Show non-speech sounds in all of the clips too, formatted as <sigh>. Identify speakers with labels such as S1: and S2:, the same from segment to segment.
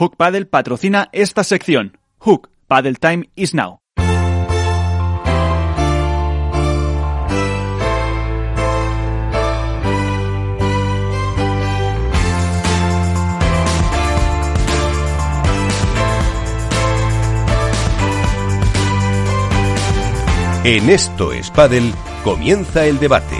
S1: Hook Paddle patrocina esta sección. Hook Paddle Time is now.
S2: En esto es Paddle, comienza el debate.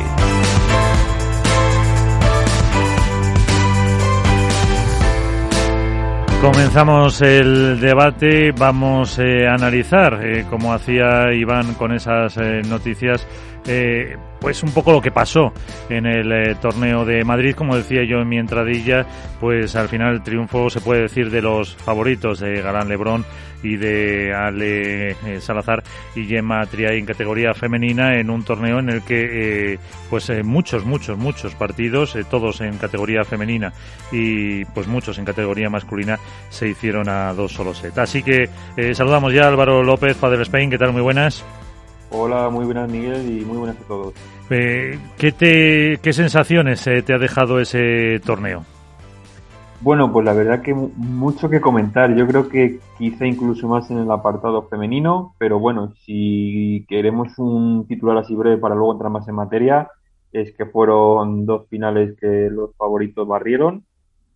S3: Comenzamos el debate, vamos eh, a analizar, eh, como hacía Iván con esas eh, noticias, eh, pues un poco lo que pasó en el eh, torneo de Madrid, como decía yo en mi entradilla, pues al final el triunfo se puede decir de los favoritos de Galán Lebrón y de Ale eh, Salazar y Gemma Triay en categoría femenina en un torneo en el que pues muchos, muchos, muchos partidos, todos en categoría femenina y pues muchos en categoría masculina se hicieron a dos solos set. Así que saludamos ya a Álvaro López, Padre Spain, ¿qué tal? Muy buenas.
S4: Hola, muy buenas Miguel y muy buenas a todos.
S3: Eh, ¿qué, te, ¿Qué sensaciones eh, te ha dejado ese torneo?
S4: Bueno, pues la verdad que mucho que comentar. Yo creo que quizá incluso más en el apartado femenino, pero bueno, si queremos un titular así breve para luego entrar más en materia, es que fueron dos finales que los favoritos barrieron,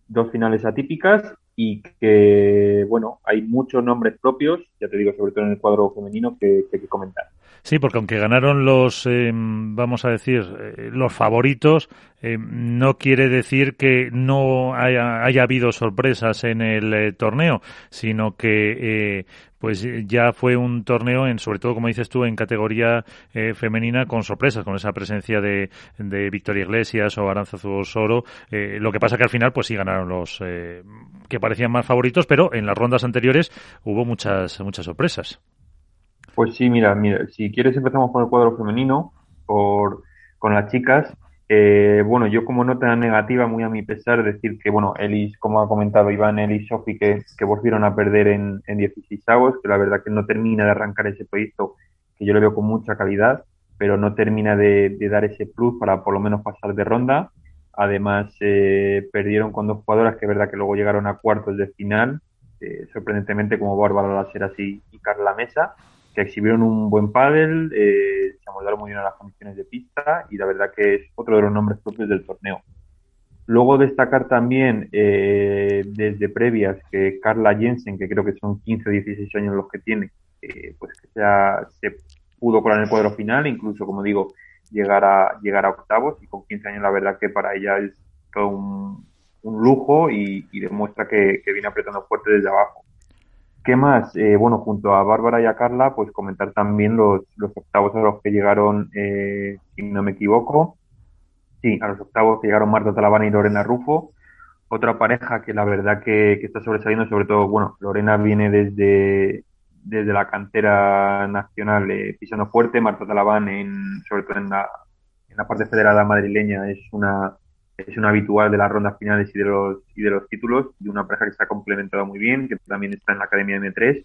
S4: dos finales atípicas y que, bueno, hay muchos nombres propios, ya te digo, sobre todo en el cuadro femenino, que, que hay que comentar.
S3: Sí, porque aunque ganaron los, eh, vamos a decir, eh, los favoritos, eh, no quiere decir que no haya, habido sorpresas en el eh, torneo, sino que eh, pues ya fue un torneo, en, sobre todo como dices tú, en categoría femenina con sorpresas, con esa presencia de, de Victoria Iglesias o Aranzazu Osoro. lo que pasa que al final pues sí ganaron los que parecían más favoritos, pero en las rondas anteriores hubo muchas, muchas sorpresas.
S4: Pues sí, mira, mira, si quieres empezamos con el cuadro femenino, por, con las chicas. Eh, bueno, yo como nota negativa, muy a mi pesar, decir que, bueno, Elis, como ha comentado Iván, Elis y Sofi, que, que volvieron a perder en, en 16 avos, que la verdad que no termina de arrancar ese proyecto, que yo le veo con mucha calidad, pero no termina de, dar ese plus para por lo menos pasar de ronda. Además, eh, perdieron con dos jugadoras que es verdad que luego llegaron a cuartos de final, eh, sorprendentemente como Bárbara Laseras y, y Carla Mesa que exhibieron un buen pádel, eh, se amoldaron muy bien a las condiciones de pista y la verdad que es otro de los nombres propios del torneo. Luego destacar también eh, desde previas que Carla Jensen, que creo que son 15 o 16 años los que tiene, eh, pues que sea, se pudo colar en el cuadro final, incluso como digo, llegar a, llegar a octavos y con 15 años la verdad que para ella es todo un, lujo y, demuestra que viene apretando fuerte desde abajo. ¿Qué más? Eh, bueno, junto a Bárbara y a Carla, pues comentar también los, octavos a los que llegaron, eh, si no me equivoco. Sí, a los octavos que llegaron Marta Talavana y Lorena Rufo. Otra pareja que la verdad que, que está sobresaliendo, sobre todo, bueno, Lorena viene desde, desde la cantera nacional eh, pisando fuerte. Marta Talaván, en, sobre todo en la, en la parte federada madrileña, es una, es un habitual de las rondas finales y de los y de los títulos y una pareja que se ha complementado muy bien que también está en la academia M3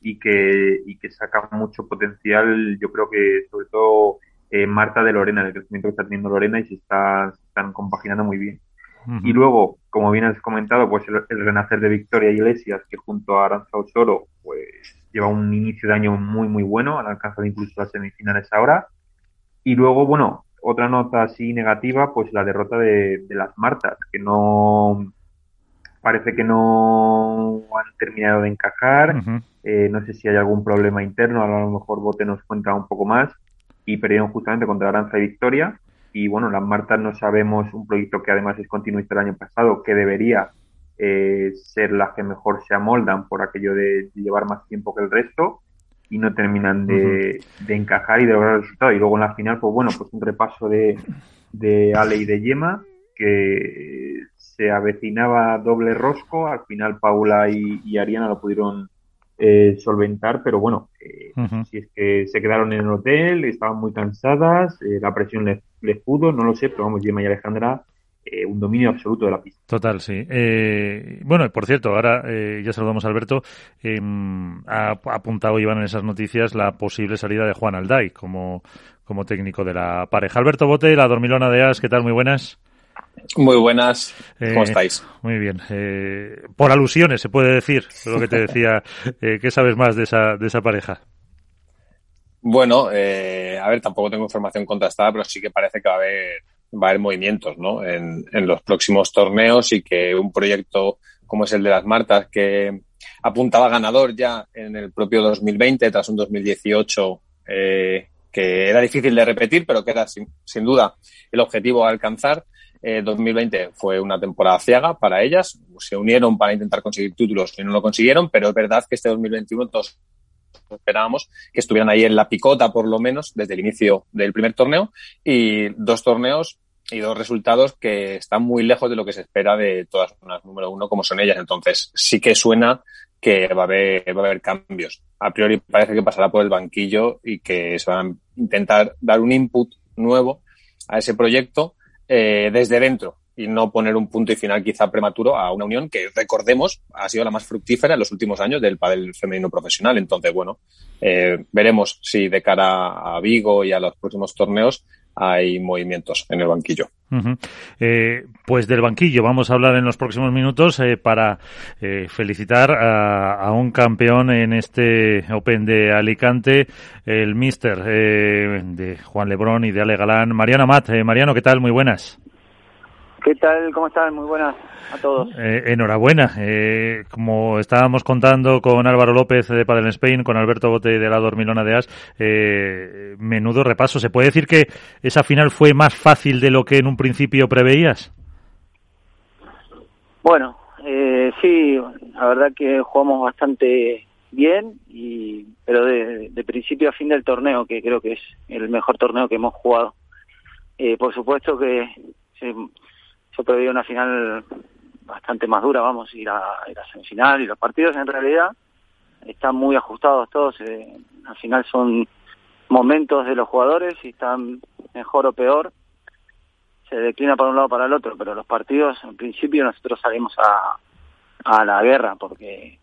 S4: y que y que saca mucho potencial yo creo que sobre todo eh, Marta de Lorena el crecimiento que está teniendo Lorena y se está se están compaginando muy bien uh -huh. y luego como bien has comentado pues el, el, renacer de Victoria Iglesias que junto a Aranza Osoro pues lleva un inicio de año muy muy bueno han alcanzado incluso las semifinales ahora y luego bueno otra nota así negativa, pues la derrota de, de, las Martas, que no parece que no han terminado de encajar. Uh -huh. eh, no sé si hay algún problema interno, a lo mejor Bote nos cuenta un poco más. Y perdieron justamente contra Aranza y Victoria. Y bueno, las Martas no sabemos, un proyecto que además es continuista del año pasado, que debería eh, ser las que mejor se amoldan por aquello de llevar más tiempo que el resto y no terminan de, uh -huh. de, encajar y de lograr el resultado. Y luego en la final, pues bueno, pues un repaso de, de Ale y de Yema, que se avecinaba doble rosco, al final Paula y, y Ariana lo pudieron eh, solventar, pero bueno, eh, uh -huh. si es que se quedaron en el hotel, estaban muy cansadas, eh, la presión les, les pudo, no lo sé, pero vamos, Yema y Alejandra eh, un dominio absoluto de la pista.
S3: Total, sí. Eh, bueno, por cierto, ahora eh, ya saludamos a Alberto. Ha apuntado Iván en esas noticias la posible salida de Juan Alday como, como técnico de la pareja. Alberto Bote, la dormilona de As, ¿qué tal? Muy buenas.
S5: Muy buenas, ¿cómo estáis?
S3: Muy bien. por alusiones se puede decir lo que te decía. <laughs> ¿Qué sabes más de esa, de esa pareja?
S5: Bueno, a ver, tampoco tengo información contrastada, pero sí que parece que va a haber, va a haber movimientos ¿no? en, en los próximos torneos y que un proyecto como es el de las Martas, que apuntaba ganador ya en el propio 2020, tras un 2018 eh, que era difícil de repetir, pero que era sin, duda el objetivo a alcanzar. 2020 eh, fue una temporada ciaga para ellas, se unieron para intentar conseguir títulos y no lo consiguieron, pero es verdad que este 2021 todos esperábamos que estuvieran ahí en la picota por lo menos desde el inicio del primer torneo y dos torneos y dos resultados que están muy lejos de lo que se espera de todas las número uno como son ellas. Entonces, sí que suena que va a haber, va a haber cambios. A priori parece que pasará por el banquillo y que se van a intentar dar un input nuevo a ese proyecto eh, desde dentro y no poner un punto y final quizá prematuro a una unión que, recordemos, ha sido la más fructífera en los últimos años del pádel femenino profesional. Entonces, bueno, eh, veremos si de cara a Vigo y a los próximos torneos hay movimientos en el banquillo.
S3: eh, pues del banquillo vamos a hablar en los próximos minutos eh, para eh, felicitar a, un campeón en este Open de Alicante, el Mister eh, de Juan Lebrón y de Ale Galán. Mariano Amat, Mariano, ¿qué tal? Muy buenas.
S6: ¿Qué tal? ¿Cómo están? Muy buenas a todos.
S3: Eh, enhorabuena. Eh, como estábamos contando con Álvaro López de Padel Spain, con Alberto Bote de la Dormilona de As, eh, menudo repaso. ¿Se puede decir que esa final fue más fácil de lo que en un principio preveías?
S6: Bueno, eh, sí, la verdad que jugamos bastante bien, y pero de, de, principio a fin del torneo, que creo que es el mejor torneo que hemos jugado. Eh, por supuesto que se, yo preveía una final bastante más dura, vamos, ir a, ir a semifinal y los partidos en realidad están muy ajustados todos, eh, al final son momentos de los jugadores y están mejor o peor, se declina para un lado o para el otro, pero los partidos en principio nosotros salimos a, a la guerra porque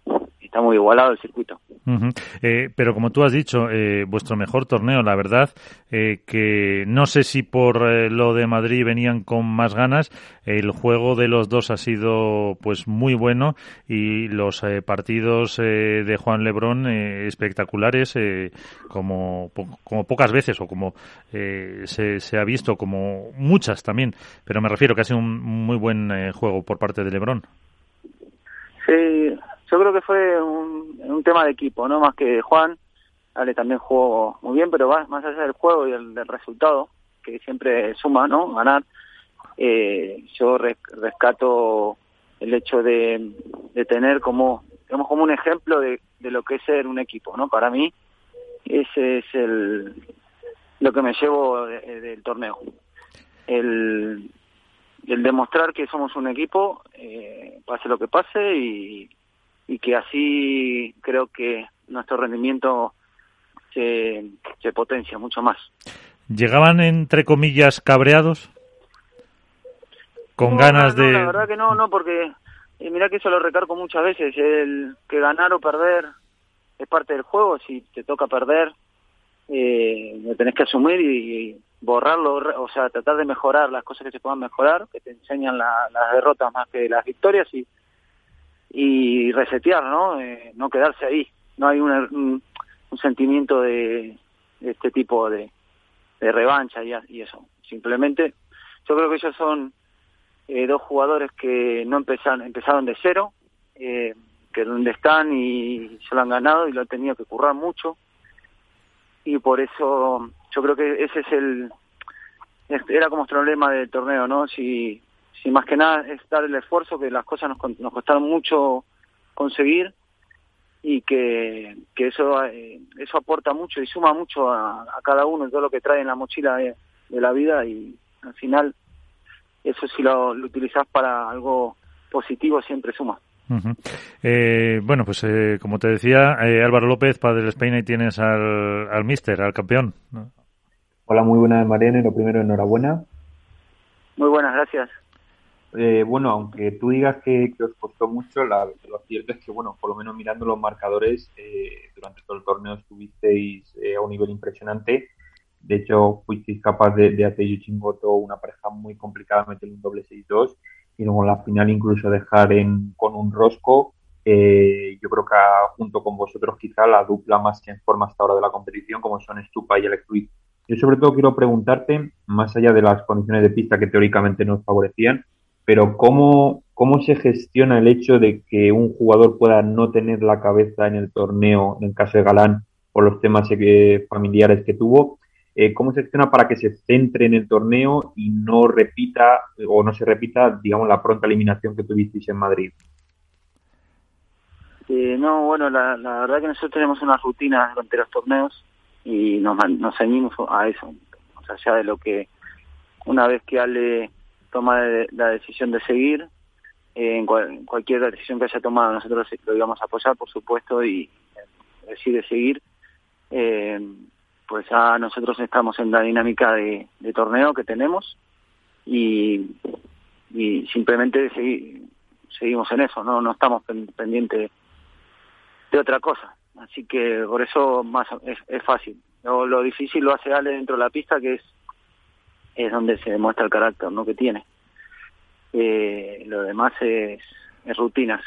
S6: está muy igualado el circuito.
S3: Uh -huh. eh, pero como tú has dicho, eh, vuestro mejor torneo, la verdad, eh, que no sé si por eh, lo de Madrid venían con más ganas, el juego de los dos ha sido pues muy bueno y los eh, partidos eh, de Juan Lebrón espectaculares, como, po como pocas veces o como se, se, ha visto, como muchas también, pero me refiero que ha sido un muy buen juego por parte de Lebrón.
S6: Sí, yo creo que fue un, tema de equipo, no más que Juan. Ale también jugó muy bien, pero va, más allá del juego y el, del resultado, que siempre suma, ¿no? Ganar. Eh, yo res, rescato el hecho de, tener como, digamos, como un ejemplo de, lo que es ser un equipo, ¿no? Para mí, ese es el lo que me llevo de, de, del torneo. El, el demostrar que somos un equipo, eh, pase lo que pase, y, y que así creo que nuestro rendimiento se, se potencia mucho más.
S3: ¿Llegaban, entre comillas, cabreados? ¿Con
S6: no,
S3: ganas
S6: no,
S3: de...?
S6: La verdad que no, no, porque eh, mira que eso lo recargo muchas veces, el que ganar o perder es parte del juego, si te toca perder, eh, lo tenés que asumir y, y borrarlo, o sea, tratar de mejorar las cosas que se puedan mejorar, que te enseñan la, las derrotas más que las victorias y, y resetear, ¿no? Eh, no quedarse ahí. No hay un, un, sentimiento de, este tipo de, de revancha y, eso. Simplemente, yo creo que ellos son eh, dos jugadores que no empezaron, empezaron de cero, eh, que donde están y se lo han ganado y lo han tenido que currar mucho. Y por eso yo creo que ese es el era como nuestro problema del torneo, ¿no? Si si más que nada es dar el esfuerzo que las cosas nos, nos costaron mucho conseguir y que, que eso eh, eso aporta mucho y suma mucho a, a, cada uno todo lo que trae en la mochila de, de la vida y al final eso si lo, lo utilizás para algo positivo siempre suma.
S3: Uh -huh. eh, bueno, pues eh, como te decía, eh, Álvaro López, padre del Spain, y tienes al, al mister, al campeón.
S4: Hola, muy buenas, Mariano. Lo primero, enhorabuena.
S6: Muy buenas, gracias.
S4: Eh, bueno, aunque tú digas que, que os costó mucho, la, lo cierto es que, bueno, por lo menos mirando los marcadores, eh, durante todo el torneo estuvisteis eh, a un nivel impresionante. De hecho, fuisteis capaz de, de hacer Yuchimboto una pareja muy complicada, meter un doble 6-2 y luego en la final incluso dejar con un rosco. Eh, yo creo que junto con vosotros quizá la dupla más en forma hasta ahora de la competición, como son Stupa y Electruid. Yo sobre todo quiero preguntarte, más allá de las condiciones de pista que teóricamente nos favorecían, pero ¿cómo, cómo se gestiona el hecho de que un jugador pueda no tener la cabeza en el torneo, en el caso de Galán, por los temas eh, familiares que tuvo? Eh, ¿Cómo se gestiona para que se centre en el torneo y no repita o no se repita, digamos, la pronta eliminación que tuvisteis en Madrid?
S6: Eh, no, bueno, la, la, verdad que nosotros tenemos una rutina durante los torneos y nos, nos ceñimos a eso, sea, ya de lo que una vez que Ale toma la decisión de seguir, eh, en cualquier decisión que haya tomado nosotros lo íbamos a apoyar, por supuesto, y decide seguir. Eh, pues ya nosotros estamos en la dinámica de, torneo que tenemos y, y simplemente seguimos en eso, no no estamos pendientes de otra cosa. Así que por eso más es, fácil. Lo, lo, difícil lo hace Ale dentro de la pista, que es es donde se demuestra el carácter no que tiene. Eh, lo demás es, rutinas.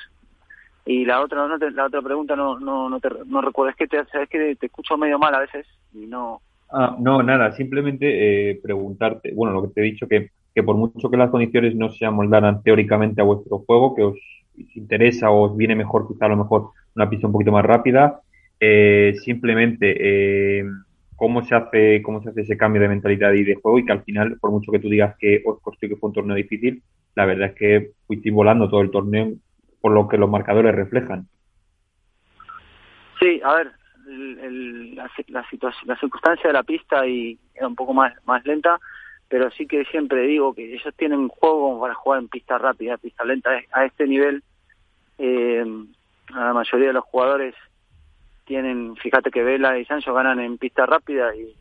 S6: Y la otra no la otra pregunta no no no, te, no recuerdo, es que te, sabes que te escucho medio mal a veces y no...
S4: Ah, no, nada, simplemente eh, preguntarte, bueno, lo que te he dicho, que, que por mucho que las condiciones no se amoldaran teóricamente a vuestro juego, que os interesa o os viene mejor quizá a lo mejor una pista un poquito más rápida, eh, simplemente eh, cómo se hace cómo se hace ese cambio de mentalidad y de juego y que al final, por mucho que tú digas que os costó que fue un torneo difícil, la verdad es que fuisteis volando todo el torneo por lo que los marcadores reflejan.
S6: Sí, a ver, el, la, la, situación, la circunstancia de la pista y era un poco más, más lenta, pero sí que siempre digo que ellos tienen juego para jugar en pista rápida, pista lenta. A este nivel, eh, la mayoría de los jugadores tienen, fíjate que Vela y Sancho ganan en pista rápida y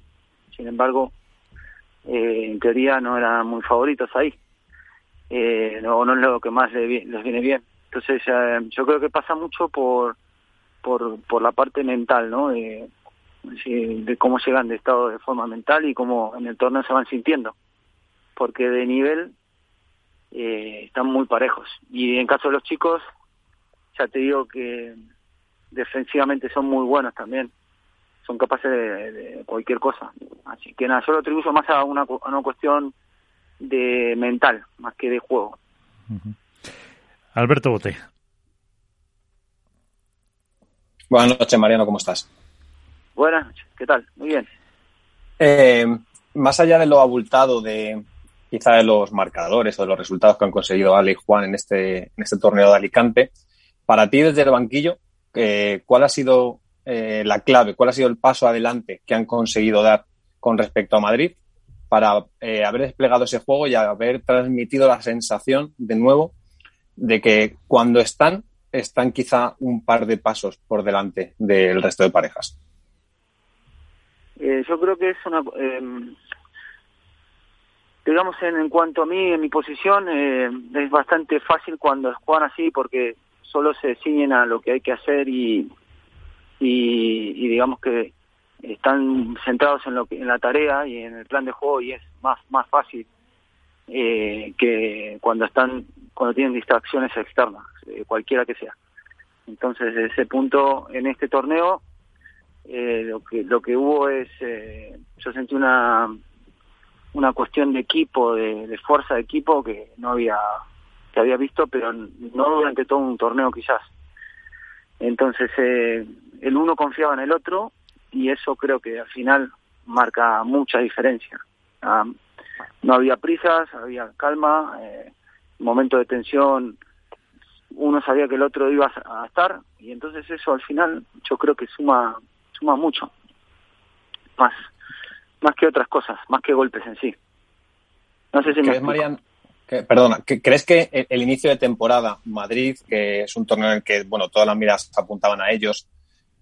S6: sin embargo, eh, en teoría no eran muy favoritos ahí. Eh, no, es lo que más les, viene bien. Entonces, eh, yo creo que pasa mucho por por, por la parte mental, ¿no? De, de cómo llegan de estado de forma mental y cómo en el torneo se van sintiendo. Porque de nivel eh, están muy parejos. Y en caso de los chicos, ya te digo que defensivamente son muy buenos también. Son capaces de, cualquier cosa. Así que nada, yo lo atribuyo más a una, a una cuestión de mental, más que de juego.
S3: Alberto Bote.
S5: Buenas noches, Mariano, ¿cómo estás?
S6: Buenas noches, ¿qué tal? Muy bien.
S5: Eh, más allá de lo abultado de quizá de los marcadores o de los resultados que han conseguido Ale y Juan en este, en este torneo de Alicante, para ti desde el banquillo, eh, ¿cuál ha sido eh, la clave, cuál ha sido el paso adelante que han conseguido dar con respecto a Madrid para haber desplegado ese juego y haber transmitido la sensación de nuevo de que cuando están están quizá un par de pasos por delante del resto de parejas?
S6: Eh, yo creo que es una... Eh, digamos, en, en, cuanto a mí, en mi posición, eh, es bastante fácil cuando juegan así porque solo se ciñen a lo que hay que hacer y, y, digamos que están centrados en lo que, en la tarea y en el plan de juego y es más más fácil eh, que cuando están cuando tienen distracciones externas eh, cualquiera que sea. Entonces desde ese punto en este torneo eh, lo que lo que hubo es eh, yo sentí una una cuestión de equipo de, fuerza de equipo que no había había visto pero no durante todo un torneo quizás. Entonces eh, el uno confiaba en el otro y eso creo que al final marca mucha diferencia. Ah, no había prisas, había calma, eh, momento de tensión, uno sabía que el otro iba a estar y entonces eso al final yo creo que suma suma mucho, más más que otras cosas, más que golpes en sí. No sé si me
S5: Marian, perdona, ¿crees que el, inicio de temporada Madrid, que es un torneo en el que bueno todas las miras apuntaban a ellos,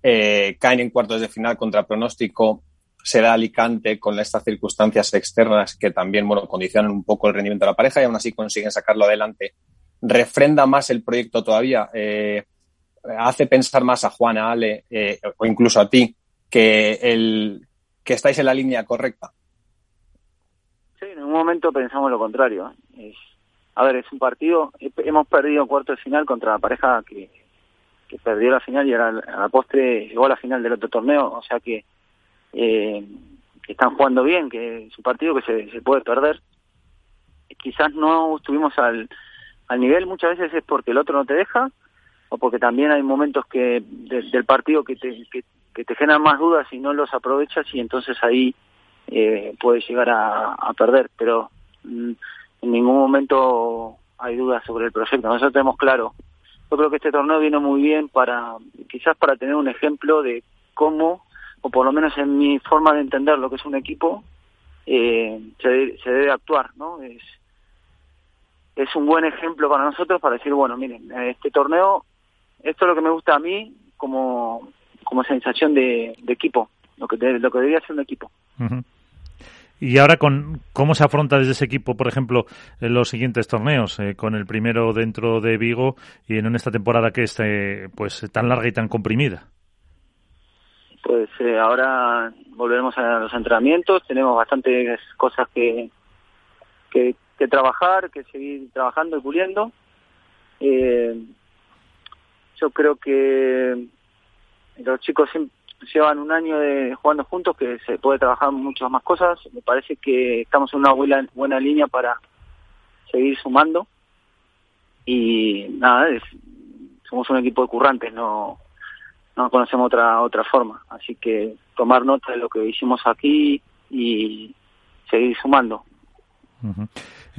S5: eh, caen en cuartos de final contra pronóstico, será Alicante con estas circunstancias externas que también bueno, condicionan un poco el rendimiento de la pareja y aún así consiguen sacarlo adelante. ¿Refrenda más el proyecto todavía? Eh, ¿Hace pensar más a Juan, a Ale eh, o incluso a ti que, el, que estáis en la línea correcta.
S6: Un momento pensamos lo contrario. Es, a ver, es un partido, hemos perdido cuarto de final contra la pareja que, que perdió la final y a la, postre llegó a la final del otro torneo, o sea que, eh, que están jugando bien, que es un partido que se, se puede perder. Quizás no estuvimos al, al nivel, muchas veces es porque el otro no te deja, o porque también hay momentos que del partido que te, que, te generan más dudas y no los aprovechas y entonces ahí eh, puedes llegar a, perder, pero mm, en ningún momento hay dudas sobre el proyecto. Nosotros tenemos claro. Yo creo que este torneo vino muy bien para, quizás para tener un ejemplo de cómo, o por lo menos en mi forma de entender lo que es un equipo, eh, se, se debe actuar, ¿no? Es, un buen ejemplo para nosotros para decir, bueno, miren, este torneo esto es lo que me gusta a mí como, como sensación de, equipo, lo que, lo que debería ser un equipo.
S3: Y ahora, con ¿cómo se afronta desde ese equipo, por ejemplo, en los siguientes torneos? Eh, con el primero dentro de Vigo y en esta temporada que es eh, pues tan larga y tan comprimida.
S6: Pues eh, ahora volveremos a los entrenamientos, tenemos bastantes cosas que, que, que trabajar, que seguir trabajando y puliendo. Yo creo que los chicos llevan un año de jugando juntos que se puede trabajar muchas más cosas. Me parece que estamos en una buena, buena línea para seguir sumando. Y nada, somos un equipo de currantes, no, no conocemos otra, otra forma. Así que tomar nota de lo que hicimos aquí y seguir sumando.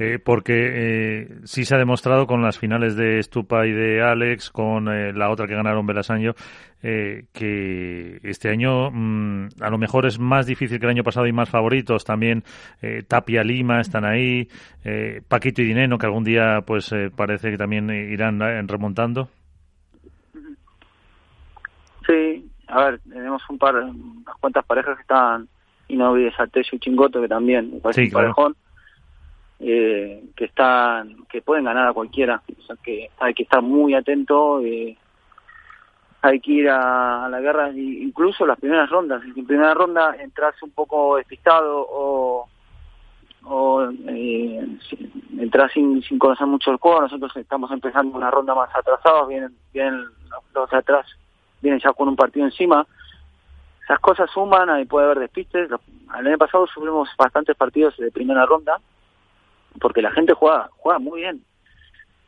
S3: Eh, porque eh, sí se ha demostrado con las finales de Stupa y de Alex, con eh, la otra que ganaron Belasaño, eh, que este año mm, a lo mejor es más difícil que el año pasado y más favoritos. También Tapia Lima están ahí, Paquito y Dineno, que algún día pues parece que también irán remontando.
S6: Sí, a ver, tenemos un par, unas cuantas parejas que están, y no olvides a y Chingoto, que también me parece un parejón eh, que están que pueden ganar a cualquiera. O sea que hay que estar muy atento eh, hay que ir a, la guerra incluso las primeras rondas. En primera ronda entras un poco despistado o o eh, entras sin, sin conocer mucho el juego nosotros estamos empezando una ronda más atrasados vienen vienen los de atrás vienen ya con un partido encima. Esas cosas suman ahí puede haber despistes. El año pasado subimos bastantes partidos de primera ronda porque la gente juega, juega muy bien.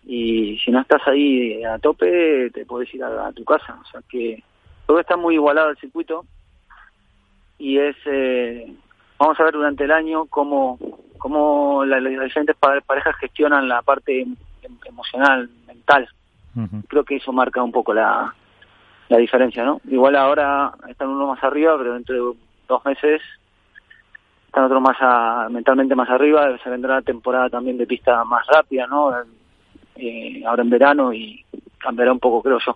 S6: Y si no estás ahí a tope, te puedes ir a, tu casa. O sea que todo está muy igualado el circuito y es, eh, vamos a ver durante el año cómo, cómo las, diferentes parejas gestionan la parte em, emocional, mental. Creo que eso marca un poco la, la diferencia, ¿no? Igual ahora están uno más arriba, pero dentro de dos meses están otros más mentalmente más arriba, se vendrá la temporada también de pista más rápida, ¿no? Eh, ahora en verano y cambiará un poco, creo yo.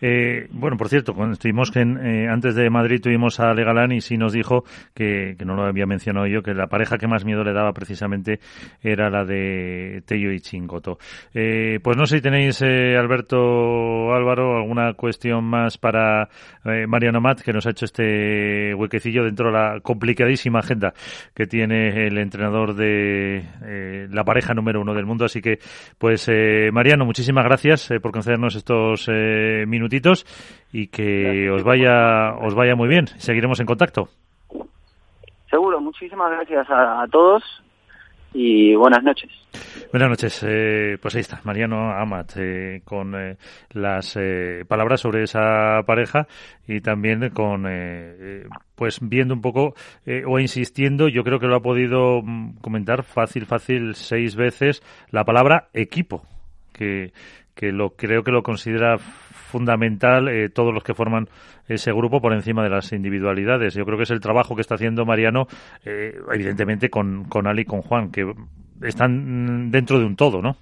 S3: Eh, bueno, por cierto, cuando estuvimos en, eh, antes de Madrid tuvimos a Legalán y sí nos dijo que, que no lo había mencionado yo, que la pareja que más miedo le daba precisamente era la de Tello y Chingoto. Eh, pues no sé si tenéis, eh, Alberto Álvaro, alguna cuestión más para eh, Mariano Mat, que nos ha hecho este huequecillo dentro de la complicadísima agenda que tiene el entrenador de eh, la pareja número uno del mundo. Así que, pues, Mariano, muchísimas gracias por concedernos estos minutos y que os vaya, os vaya muy bien. Seguiremos en contacto.
S6: Seguro, muchísimas gracias a, todos y buenas noches.
S3: Buenas noches. Eh, pues ahí está, Mariano Amat, eh, con eh, las palabras sobre esa pareja y también con, pues viendo un poco o insistiendo, yo creo que lo ha podido mm, comentar fácil, fácil, seis veces, la palabra equipo, que, que lo creo que lo considera fundamental eh, todos los que forman ese grupo por encima de las individualidades. Yo creo que es el trabajo que está haciendo Mariano, eh, evidentemente con, con Ali y con Juan, que están dentro de un todo, ¿no?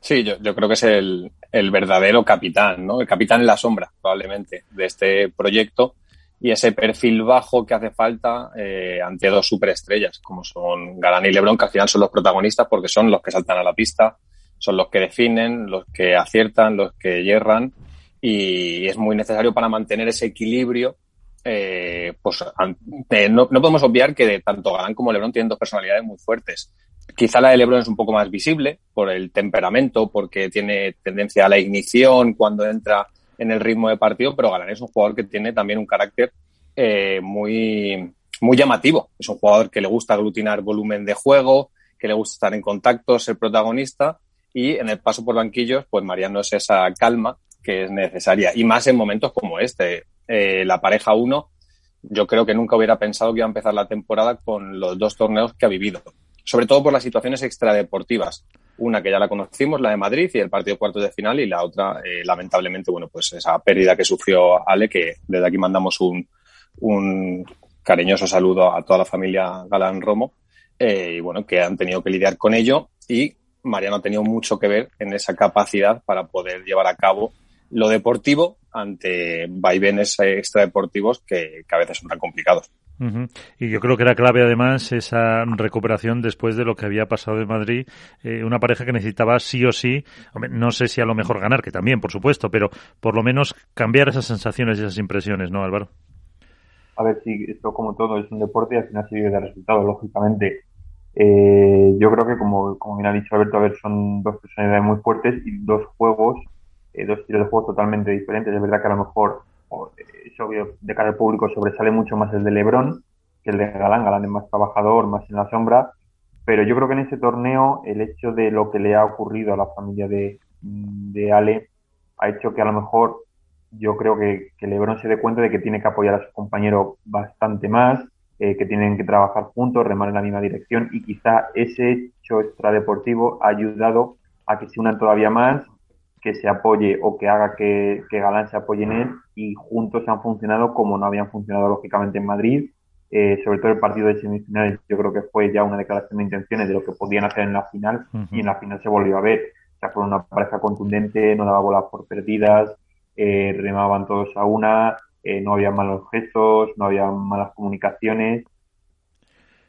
S5: Sí, yo, yo creo que es el, el verdadero capitán, ¿no? El capitán en la sombra, probablemente, de este proyecto y ese perfil bajo que hace falta eh, ante dos superestrellas, como son Galán y Lebron, que al final son los protagonistas porque son los que saltan a la pista, son los que definen, los que aciertan, los que hierran y es muy necesario para mantener ese equilibrio eh, pues no, podemos obviar que tanto Galán como Lebron tienen dos personalidades muy fuertes. Quizá la de Lebron es un poco más visible por el temperamento, porque tiene tendencia a la ignición cuando entra en el ritmo de partido, pero Galán es un jugador que tiene también un carácter eh, muy, muy llamativo. Es un jugador que le gusta aglutinar volumen de juego, que le gusta estar en contacto, ser protagonista y en el paso por banquillos, pues Mariano es esa calma que es necesaria y más en momentos como este. Eh, la pareja 1, yo creo que nunca hubiera pensado que iba a empezar la temporada con los dos torneos que ha vivido, sobre todo por las situaciones extradeportivas. Una que ya la conocimos, la de Madrid y el partido cuarto de final, y la otra, eh, lamentablemente, bueno, pues esa pérdida que sufrió Ale, que desde aquí mandamos un, un cariñoso saludo a toda la familia Galán Romo, eh, y bueno, que han tenido que lidiar con ello y Mariano ha tenido mucho que ver en esa capacidad para poder llevar a cabo lo deportivo ante vaivenes extradeportivos que, que a veces son tan complicados.
S3: Y yo creo que era clave además esa recuperación después de lo que había pasado en Madrid, eh, una pareja que necesitaba sí o sí, no sé si a lo mejor ganar, que también, por supuesto, pero por lo menos cambiar esas sensaciones y esas impresiones, ¿no, Álvaro?
S4: A ver, si esto como todo es un deporte y al final se vive de resultados, lógicamente. Eh, yo creo que, como, como bien ha dicho Alberto, a ver, son dos personalidades muy fuertes y dos juegos eh, dos estilos de juego totalmente diferentes. Es verdad que a lo mejor, es obvio, de cara al público sobresale mucho más el de Lebron que el de Galán. Galán es más trabajador, más en la sombra. Pero yo creo que en ese torneo el hecho de lo que le ha ocurrido a la familia de, de Ale ha hecho que a lo mejor yo creo que, que Lebron se dé cuenta de que tiene que apoyar a su compañero bastante más, eh, que tienen que trabajar juntos, remar en la misma dirección y quizá ese hecho extradeportivo ha ayudado a que se unan todavía más que se apoye o que haga que, Galán se apoye en él y juntos han funcionado como no habían funcionado lógicamente en Madrid. Eh, sobre todo el partido de semifinales, yo creo que fue ya una declaración de intenciones de lo que podían hacer en la final y en la final se volvió a ver. O sea, fue una pareja contundente, no daba bolas por perdidas, eh, remaban todos a una, eh, no había malos gestos, no había malas comunicaciones.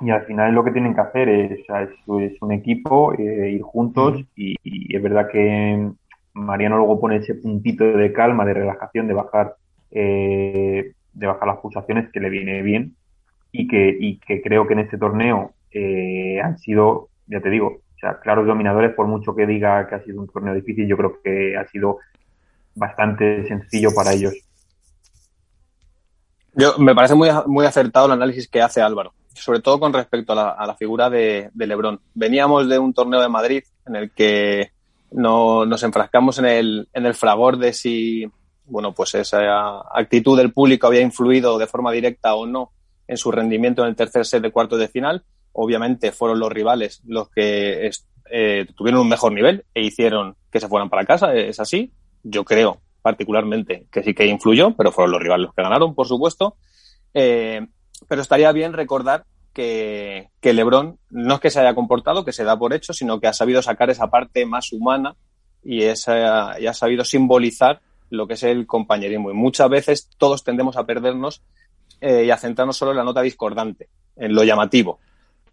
S4: Y al final lo que tienen que hacer es, es, un equipo, ir juntos y, y, es verdad que Mariano luego pone ese puntito de calma, de relajación, de bajar, eh, de bajar las pulsaciones que le viene bien y que, y que creo que en este torneo eh, han sido, ya te digo, o sea, claros dominadores, por mucho que diga que ha sido un torneo difícil, yo creo que ha sido bastante sencillo para ellos.
S5: Yo, me parece muy, muy acertado el análisis que hace Álvaro, sobre todo con respecto a la, figura de, de Lebron. Veníamos de un torneo de Madrid en el que no, nos enfrascamos en el, en el fragor de si, bueno, pues esa actitud del público había influido de forma directa o no en su rendimiento en el tercer set de cuartos de final. Obviamente fueron los rivales los que eh, tuvieron un mejor nivel e hicieron que se fueran para casa. Es así. Yo creo particularmente que sí que influyó, pero fueron los rivales los que ganaron, por supuesto. Eh, pero estaría bien recordar que, que Lebron no es que se haya comportado, que se da por hecho, sino que ha sabido sacar esa parte más humana y, esa, y ha sabido simbolizar lo que es el compañerismo. Y muchas veces todos tendemos a perdernos eh, y a centrarnos solo en la nota discordante, en lo llamativo.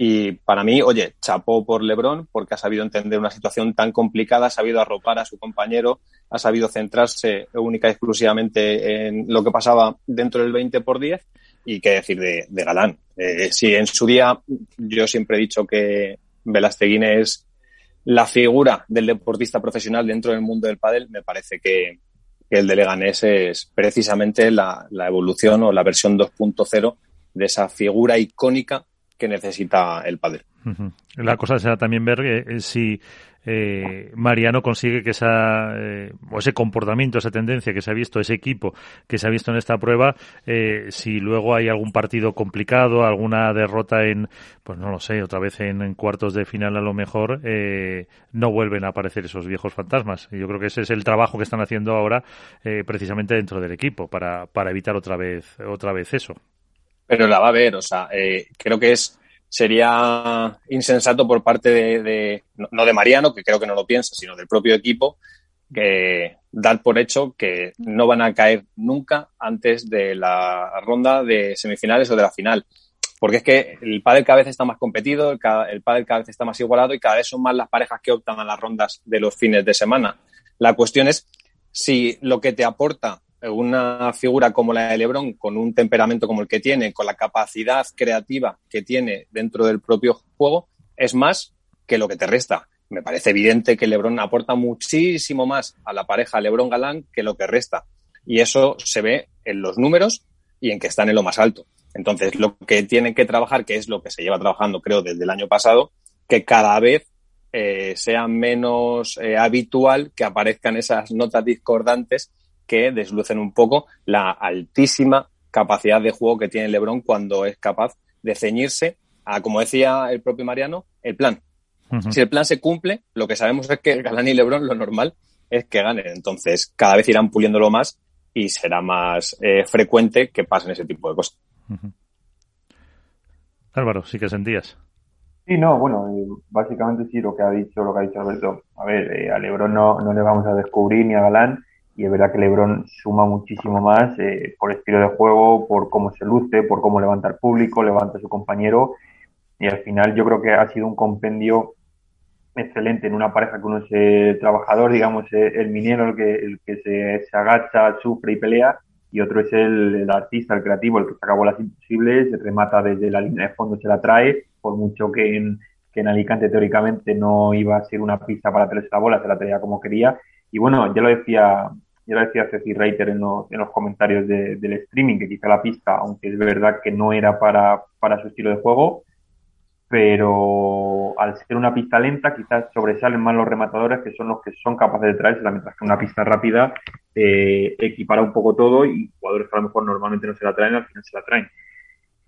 S5: Y para mí, oye, chapó por Lebron porque ha sabido entender una situación tan complicada, ha sabido arropar a su compañero, ha sabido centrarse única y exclusivamente en lo que pasaba dentro del 20 por 10 y qué decir de, Galán. Eh, sí, en su día yo siempre he dicho que Velasteguín es la figura del deportista profesional dentro del mundo del pádel, me parece que, el de Leganés es precisamente la evolución o la versión 2.0 de esa figura icónica que necesita el padre.
S3: La cosa será también ver eh, si eh, Mariano consigue que esa, eh, o ese comportamiento, esa tendencia que se ha visto, ese equipo que se ha visto en esta prueba, si luego hay algún partido complicado, alguna derrota en, pues no lo sé, otra vez en, cuartos de final a lo mejor, no vuelven a aparecer esos viejos fantasmas. Yo creo que ese es el trabajo que están haciendo ahora precisamente dentro del equipo para, para evitar otra vez, otra vez eso
S5: pero la va a ver. O sea, eh, creo que es sería insensato por parte de, no de Mariano, que creo que no lo piensa, sino del propio equipo, que dar por hecho que no van a caer nunca antes de la ronda de semifinales o de la final. Porque es que el pádel cada vez está más competido, el, el pádel cada vez está más igualado y cada vez son más las parejas que optan a las rondas de los fines de semana. La cuestión es si lo que te aporta una figura como la de LeBron, con un temperamento como el que tiene, con la capacidad creativa que tiene dentro del propio juego, es más que lo que te resta. Me parece evidente que LeBron aporta muchísimo más a la pareja LeBron-Galán que lo que resta. Y eso se ve en los números y en que están en lo más alto. Entonces, lo que tienen que trabajar, que es lo que se lleva trabajando, creo, desde el año pasado, que cada vez eh, sea menos eh, habitual que aparezcan esas notas discordantes que deslucen un poco la altísima capacidad de juego que tiene LeBron cuando es capaz de ceñirse a, como decía el propio Mariano, el plan. Si el plan se cumple, lo que sabemos es que Galán y LeBron lo normal es que ganen. Entonces, cada vez irán puliéndolo más y será más eh, frecuente que pasen ese tipo de cosas.
S3: Álvaro, sí que sentías.
S4: Sí, no, bueno, eh, básicamente sí lo que ha dicho, lo que ha dicho Alberto. A ver, eh, a Lebron no, no le vamos a descubrir ni a Galán, y es verdad que Lebron suma muchísimo más eh, por estilo de juego, por cómo se luce, por cómo levanta al público, levanta a su compañero, y al final yo creo que ha sido un compendio excelente en una pareja que uno es el trabajador, digamos, el minero, el que, el que se, se agacha, sufre y pelea, y otro es el, artista, el creativo, el que saca bolas imposibles, se remata desde la línea de fondo, se la trae, por mucho que en, que en Alicante teóricamente no iba a ser una pista para traerse la bola, se la traía como quería. Y bueno, ya lo decía, ya lo decía Ceci Reiter en, en los comentarios del streaming, que quizá la pista, aunque es verdad que no era para, para su estilo de juego, pero al ser una pista lenta quizás sobresalen más los rematadores que son los que son capaces de traérsela, mientras que una pista rápida eh, equipara un poco todo y jugadores que a lo mejor normalmente no se la traen, al final se la traen.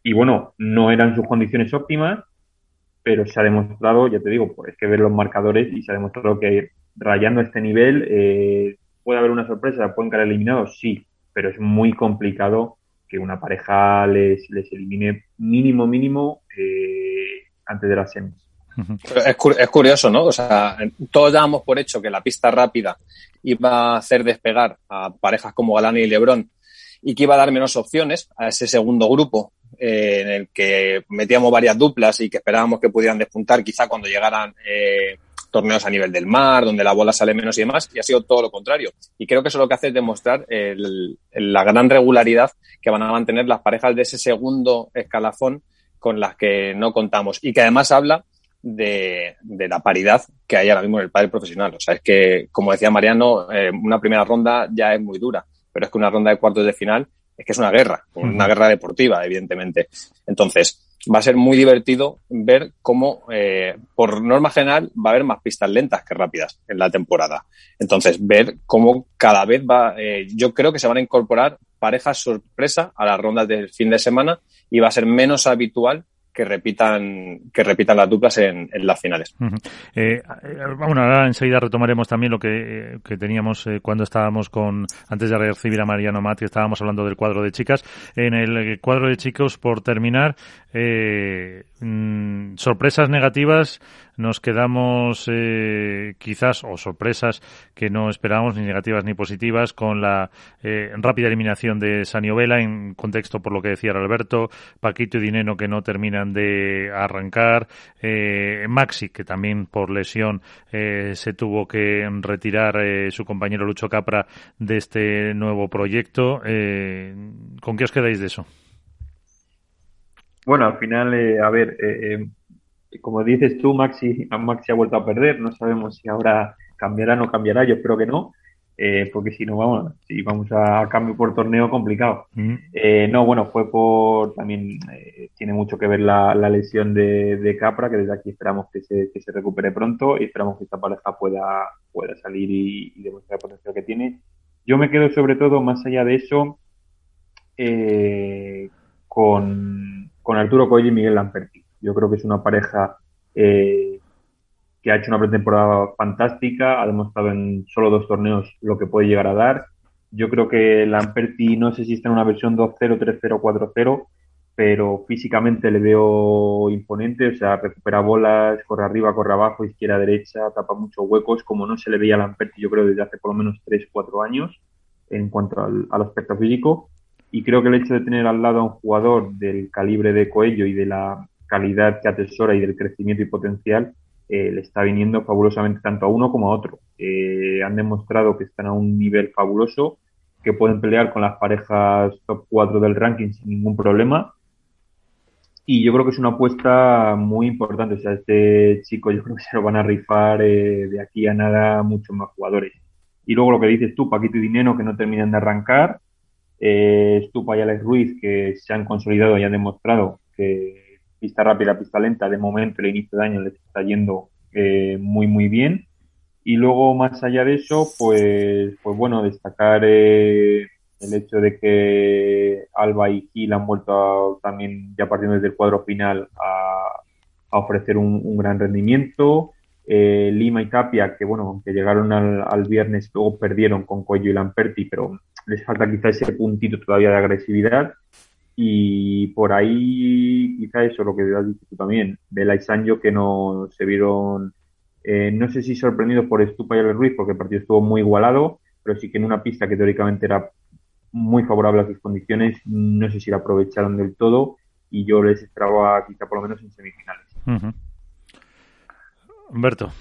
S4: Y bueno, no eran sus condiciones óptimas, pero se ha demostrado, ya te digo, pues que ver los marcadores y se ha demostrado que rayando este nivel eh, haber una sorpresa, pueden caer eliminados, sí, pero es muy complicado que una pareja les, les elimine mínimo, mínimo eh, antes de las semis.
S5: Es, curioso, ¿no? O sea, todos dábamos por hecho que la pista rápida iba a hacer despegar a parejas como Galán y Lebron y que iba a dar menos opciones a ese segundo grupo eh, en el que metíamos varias duplas y que esperábamos que pudieran despuntar quizá cuando llegaran eh, torneos a nivel del mar, donde la bola sale menos y demás, y ha sido todo lo contrario. Y creo que eso lo que hace es demostrar la gran regularidad que van a mantener las parejas de ese segundo escalafón con las que no contamos y que además habla de, la paridad que hay ahora mismo en el padre profesional. O sea, es que, como decía Mariano, eh, una primera ronda ya es muy dura, pero es que una ronda de cuartos de final es que es una guerra, una guerra deportiva, evidentemente. Entonces, va a ser muy divertido ver cómo, eh, por norma general, va a haber más pistas lentas que rápidas en la temporada. Entonces, ver cómo cada vez va, eh, yo creo que se van a incorporar parejas sorpresa a las rondas del fin de semana y va a ser menos habitual que repitan que repitan las duplas en, las finales.
S3: Eh, bueno, ahora enseguida retomaremos también lo que, teníamos eh, cuando estábamos con antes de recibir a Mariano Mati, estábamos hablando del cuadro de chicas. En el cuadro de chicos, por terminar, eh, mm, sorpresas negativas nos quedamos eh, quizás, o sorpresas que no esperábamos, ni negativas ni positivas, con la eh, rápida eliminación de Saniovela en contexto por lo que decía Alberto, Paquito y Dineno que no terminan de arrancar, eh, Maxi que también por lesión se tuvo que retirar su compañero Lucho Capra de este nuevo proyecto. ¿Con qué os quedáis de eso?
S4: Bueno, al final, a ver, como dices tú, Maxi, Maxi ha vuelto a perder. No sabemos si ahora cambiará o no cambiará. Yo espero que no. Eh, porque si no, vamos, si vamos a, cambio por torneo, complicado. Mm. Eh, no, bueno, fue por también eh, tiene mucho que ver la, lesión de, Capra, que desde aquí esperamos que se, que se recupere pronto y esperamos que esta pareja pueda, pueda salir y, y demostrar el potencial que tiene. Yo me quedo sobre todo, más allá de eso, con, con Arturo Coelho y Miguel Lamperti. Yo creo que es una pareja eh, que ha hecho una pretemporada fantástica, ha demostrado en solo dos torneos lo que puede llegar a dar. Yo creo que Lamperti no sé si está en una versión 2-0, 3-0, 4-0, pero físicamente le veo imponente, o sea, recupera bolas, corre arriba, corre abajo, izquierda, derecha, tapa muchos huecos, como no se le veía a Lamperti, yo creo, desde hace por lo menos 3-4 años en cuanto al, al, aspecto físico. Y creo que el hecho de tener al lado a un jugador del calibre de Coello y de la calidad que atesora y del crecimiento y potencial eh, le está viniendo fabulosamente tanto a uno como a otro. Eh, han demostrado que están a un nivel fabuloso que pueden pelear con las parejas top 4 del ranking sin ningún problema. Y yo creo que es una apuesta muy importante. O sea, este chico yo creo que se lo van a rifar eh, de aquí a nada muchos más jugadores. Y luego lo que dices tú, Paquito y Dinero, que no terminan de arrancar. Eh, Stupa y Alex Ruiz, que se han consolidado y han demostrado que pista rápida, pista lenta, de momento el inicio de año les está yendo eh, muy, muy bien. Y luego, más allá de eso, pues, pues bueno, destacar eh, el hecho de que Alba y Gil han vuelto también, ya partiendo desde el cuadro final, a, ofrecer un, gran rendimiento. Eh, Lima y Tapia, que bueno, aunque llegaron al, al, viernes, luego perdieron con Cuello y Lamperti, pero les falta quizá ese puntito todavía de agresividad. Y por ahí, quizá eso, lo que has dicho tú también, Vela y Sancho, que no se vieron eh, no sé si sorprendido por Estupa y el Ruiz, porque el partido estuvo muy igualado, pero sí que en una pista que teóricamente era muy favorable a sus condiciones, no sé si la aprovecharon del todo y yo les esperaba quizá por lo menos en semifinales.
S3: Humberto.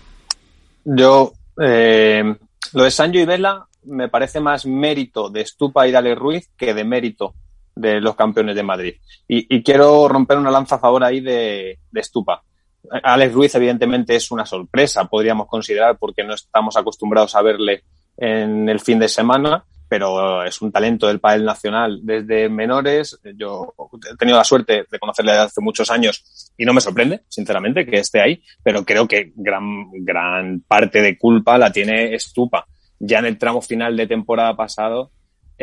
S5: Yo, eh, lo de Sancho y Vela me parece más mérito de Estupa y Dale Ruiz que de mérito de los campeones de Madrid. Y, quiero romper una lanza a favor ahí de, de Estupa. Alex Ruiz, evidentemente, es una sorpresa, podríamos considerar, porque no estamos acostumbrados a verle en el fin de semana, pero es un talento del pádel nacional desde menores. Yo he tenido la suerte de conocerle hace muchos años y no me sorprende, sinceramente, que esté ahí, pero creo que gran, gran parte de culpa la tiene Stupa. Ya en el tramo final de temporada pasado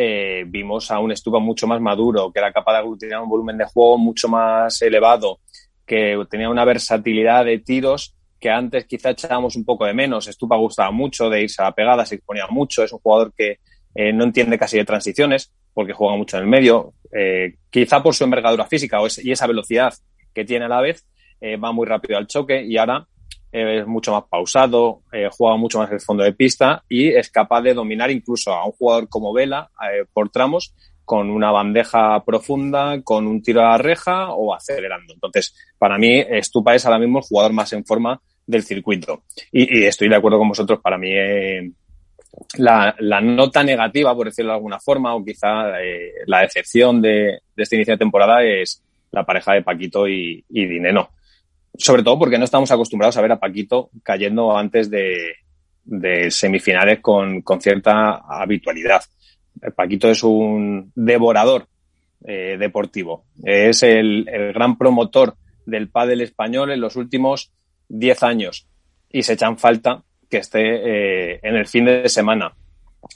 S5: eh, vimos a un Stupa mucho más maduro, que era capaz de aglutinar un volumen de juego mucho más elevado, que tenía una versatilidad de tiros que antes quizá echábamos un poco de menos. Estupa gustaba mucho de irse a la pegada, se exponía mucho, es un jugador que eh, no entiende casi de transiciones porque juega mucho en el medio, eh, quizá por su envergadura física y esa velocidad que tiene a la vez, va muy rápido al choque y ahora es mucho más pausado, juega mucho más el fondo de pista y es capaz de dominar incluso a un jugador como Vela por tramos con una bandeja profunda, con un tiro a la reja o acelerando. Entonces, para mí, Stupa es ahora mismo el jugador más en forma del circuito. Y, estoy de acuerdo con vosotros, para mí eh, la, nota negativa, por decirlo de alguna forma, o quizá eh, la decepción de, este inicio de temporada es la pareja de Paquito y, y Dineno. Sobre todo porque no estamos acostumbrados a ver a Paquito cayendo antes de, semifinales con cierta habitualidad. Paquito es un devorador eh, deportivo. Es el, gran promotor del pádel español en los últimos 10 años y se echan falta que esté eh, en el fin de semana.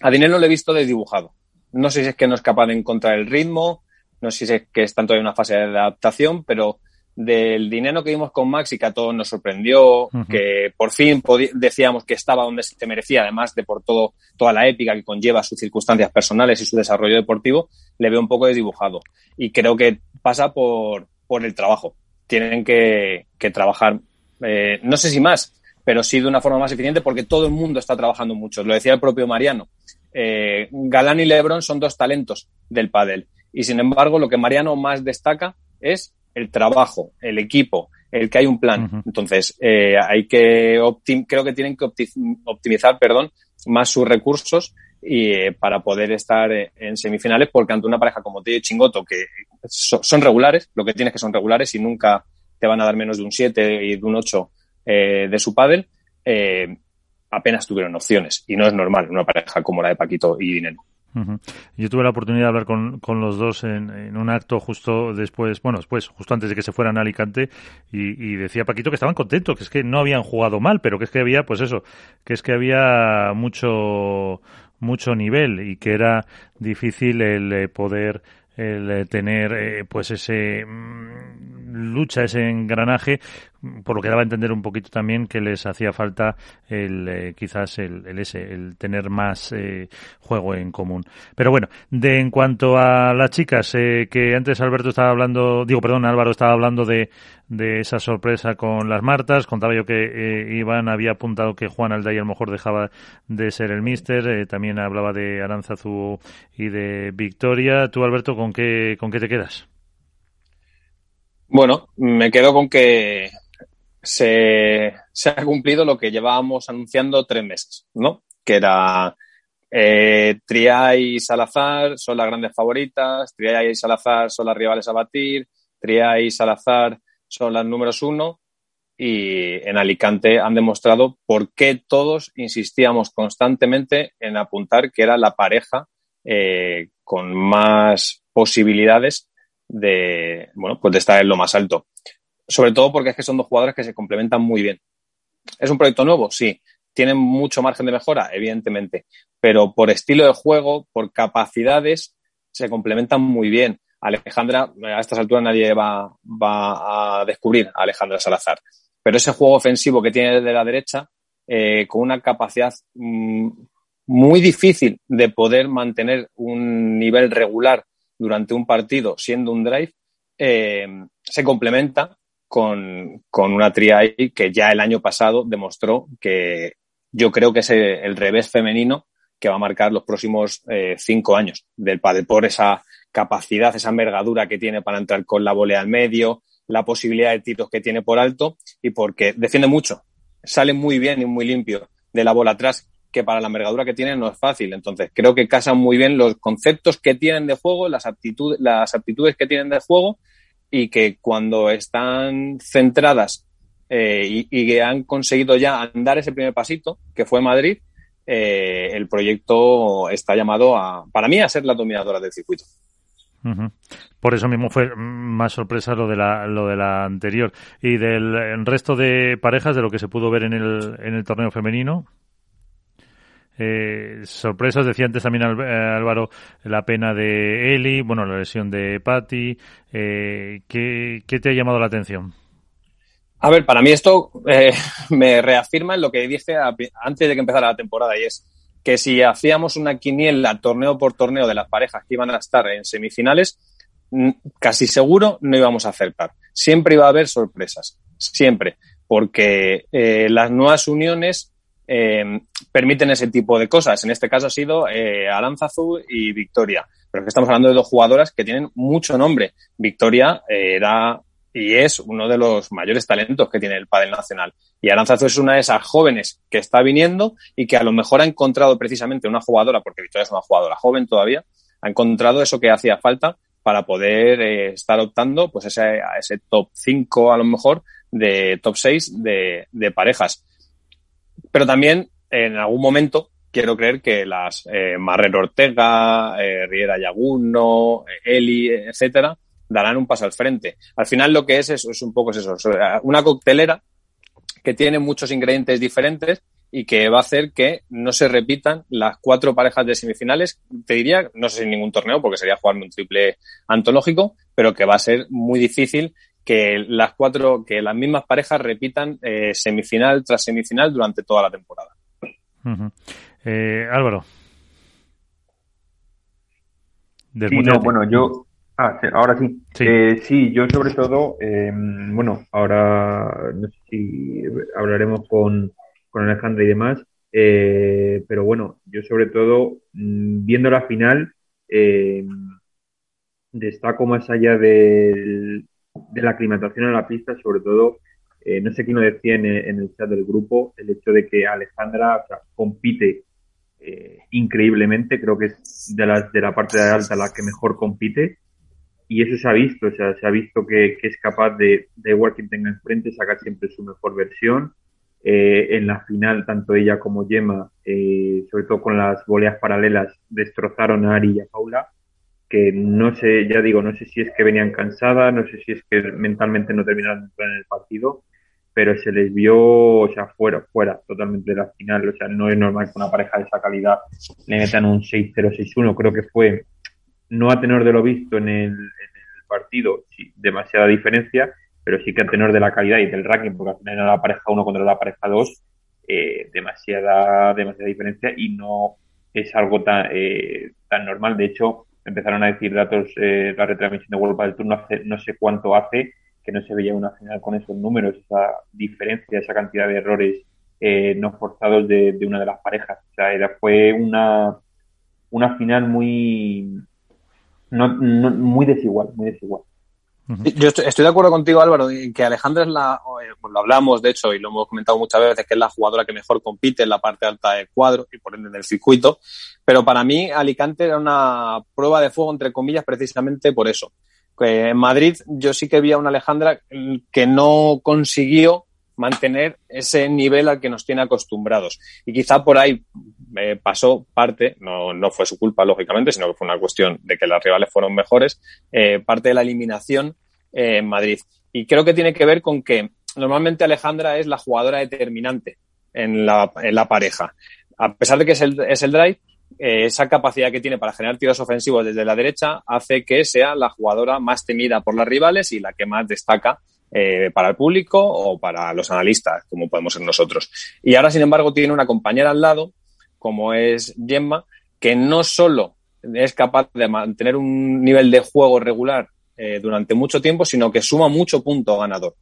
S5: A Dinero le he visto desdibujado. No sé si es que no es capaz de encontrar el ritmo, no sé si es que está todavía en una fase de adaptación, pero del dinero que vimos con Max y que a todos nos sorprendió, que por fin decíamos que estaba donde se merecía, además de por todo, toda la épica que conlleva sus circunstancias personales y su desarrollo deportivo, le veo un poco desdibujado. Y creo que pasa por, por el trabajo. Tienen que, que trabajar, eh, no sé si más, pero sí de una forma más eficiente porque todo el mundo está trabajando mucho. Lo decía el propio Mariano. Eh, Galán y Lebron son dos talentos del pádel. Y sin embargo, lo que Mariano más destaca es el trabajo, el equipo, el que hay un plan. Entonces, eh, hay que creo que tienen que optimizar, perdón, más sus recursos y eh, para poder estar eh, en semifinales, porque ante una pareja como Tío y Chingoto, que son regulares, lo que tienes que son regulares y nunca te van a dar menos de un 7 y de un 8 de su pádel, apenas tuvieron opciones. Y no es normal una pareja como la de Paquito y Dinero.
S3: Yo tuve la oportunidad de hablar con, con los dos en, un acto justo después, bueno, después, justo antes de que se fueran a Alicante, y, decía Paquito que estaban contentos, que es que no habían jugado mal, pero que es que había, pues eso, que es que había mucho, mucho nivel y que era difícil el eh, poder el eh, tener eh, pues ese mm, lucha ese engranaje por lo que daba a entender un poquito también que les hacía falta el eh, quizás el, el, ese el tener más juego en común pero bueno de en cuanto a las chicas que antes Alberto estaba hablando digo perdón Álvaro estaba hablando de de esa sorpresa con las Martas. Contaba yo que eh, Iván había apuntado que Juan Alday a lo mejor dejaba de ser el míster. Eh, también hablaba de Aranzazu y de Victoria. Tú, Alberto, ¿con qué, con qué te quedas?
S5: Bueno, me quedo con que se, ha cumplido lo que llevábamos anunciando tres meses, ¿no? Que era eh, Triay y Salazar son las grandes favoritas, Triay y Salazar son las rivales a batir, Triay y Salazar son las números uno y en Alicante han demostrado por qué todos insistíamos constantemente en apuntar que era la pareja eh, con más posibilidades de, bueno, pues de estar en lo más alto. Sobre todo porque es que son dos jugadores que se complementan muy bien. ¿Es un proyecto nuevo? Sí. ¿Tienen mucho margen de mejora? Evidentemente. Pero por estilo de juego, por capacidades, se complementan muy bien. Alejandra, a estas alturas nadie va, va a descubrir a Alejandra Salazar. Pero ese juego ofensivo que tiene de la derecha, eh, con una capacidad mm, muy difícil de poder mantener un nivel regular durante un partido siendo un drive, eh, se complementa con, con una triai que ya el año pasado demostró que yo creo que es el revés femenino que va a marcar los próximos eh, cinco años. Del padre por esa capacidad, esa envergadura que tiene para entrar con la volea al medio, la posibilidad de tiros que tiene por alto y porque defiende mucho, sale muy bien y muy limpio de la bola atrás, que para la envergadura que tiene no es fácil. Entonces, creo que casan muy bien los conceptos que tienen de juego, las aptitudes, las aptitudes que tienen de juego y que cuando están centradas eh, y, y, que han conseguido ya andar ese primer pasito, que fue Madrid, eh, el proyecto está llamado a, para mí, a ser la dominadora del circuito.
S3: Por eso mismo fue más sorpresa lo de la, lo de la anterior. Y del resto de parejas, de lo que se pudo ver en el, en el torneo femenino, eh, sorpresas, decía antes también eh, Álvaro, la pena de Eli, bueno, la lesión de Patti. Eh, ¿qué, ¿qué, te ha llamado la atención?
S5: A ver, para mí esto eh, <laughs> me reafirma en lo que dije antes de que empezara la temporada y es que si hacíamos una quiniela torneo por torneo de las parejas que iban a estar en semifinales, casi seguro no íbamos a acertar. Siempre iba a haber sorpresas, siempre, porque las nuevas uniones eh, permiten ese tipo de cosas. En este caso ha sido eh, Aranzazu y Victoria, pero que estamos hablando de dos jugadoras que tienen mucho nombre. Victoria eh, era y es uno de los mayores talentos que tiene el pádel nacional. Y Aranzazu es una de esas jóvenes que está viniendo y que a lo mejor ha encontrado precisamente una jugadora, porque Victoria es una jugadora joven todavía, ha encontrado eso que hacía falta para poder eh, estar optando pues ese, a ese top 5 a lo mejor de top 6 de, de parejas. Pero también en algún momento quiero creer que las eh, Marrero Ortega, eh, Riera Yaguno, Eli, etcétera, darán un paso al frente. Al final lo que es es, es un poco eso, una coctelera que tiene muchos ingredientes diferentes y que va a hacer que no se repitan las cuatro parejas de semifinales. Te diría, no sé si en ningún torneo, porque sería jugarme un triple antológico, pero que va a ser muy difícil que las cuatro, que las mismas parejas repitan eh, semifinal tras semifinal durante toda la temporada.
S3: Uh -huh. eh, Álvaro.
S4: Sí, no, bueno, yo, Ah, sí, ahora sí. Sí. Eh, sí, yo sobre todo, eh, bueno, ahora no sé si hablaremos con, con Alejandra y demás, eh, pero bueno, yo sobre todo, mm, viendo la final, destaco más allá de, de la aclimatación a la pista, sobre todo, no sé quién lo decía en, en, el chat del grupo, el hecho de que Alejandra compite increíblemente, creo que es de, las, de la parte de alta la que mejor compite y eso se ha visto, o sea, se ha visto que, es capaz de, de igual tenga enfrente, sacar siempre su mejor versión. Eh, en la final, tanto ella como Gemma, eh, sobre todo con las voleas paralelas, destrozaron a Ari y a Paula, que no sé, ya digo, no sé si es que venían cansadas, no sé si es que mentalmente no terminaron de entrar en el partido, pero se les vio, o sea, fuera, fuera totalmente de la final, o sea, no es normal que una pareja de esa calidad le metan un 6-0, 6-1, creo que fue no a tenor de lo visto en el, partido, demasiada diferencia, pero sí que a tenor de la calidad y del ranking, porque al final era la pareja 1 contra la pareja 2, eh, demasiada, demasiada diferencia y no es algo tan, eh, tan normal. De hecho, empezaron a decir datos, eh, la retransmisión de World del Tour hace, no sé cuánto hace que no se veía una final con esos números, esa diferencia, esa cantidad de errores eh, no forzados de, de, una de las parejas. O sea, era, fue una, una final muy, no, no, muy desigual, muy desigual.
S5: Yo estoy, de acuerdo contigo, Álvaro, que Alejandra es la, lo hablamos de hecho y lo hemos comentado muchas veces, que es la jugadora que mejor compite en la parte alta del cuadro y por ende del circuito. Pero para mí, Alicante era una prueba de fuego, entre comillas, precisamente por eso. En Madrid yo sí que vi a una Alejandra que no consiguió mantener ese nivel al que nos tiene acostumbrados. Y quizá por ahí eh, pasó parte, no, no fue su culpa, lógicamente, sino que fue una cuestión de que las rivales fueron mejores, eh, parte de la eliminación eh, en Madrid. Y creo que tiene que ver con que normalmente Alejandra es la jugadora determinante en la, en la pareja. A pesar de que es el, es el drive, esa capacidad que tiene para generar tiros ofensivos desde la derecha hace que sea la jugadora más temida por las rivales y la que más destaca eh, para el público o para los analistas, como podemos ser nosotros. Y ahora, sin embargo, tiene una compañera al lado, como es Gemma, que no solo es capaz de mantener un nivel de juego regular eh, durante mucho tiempo, sino que suma mucho punto ganador.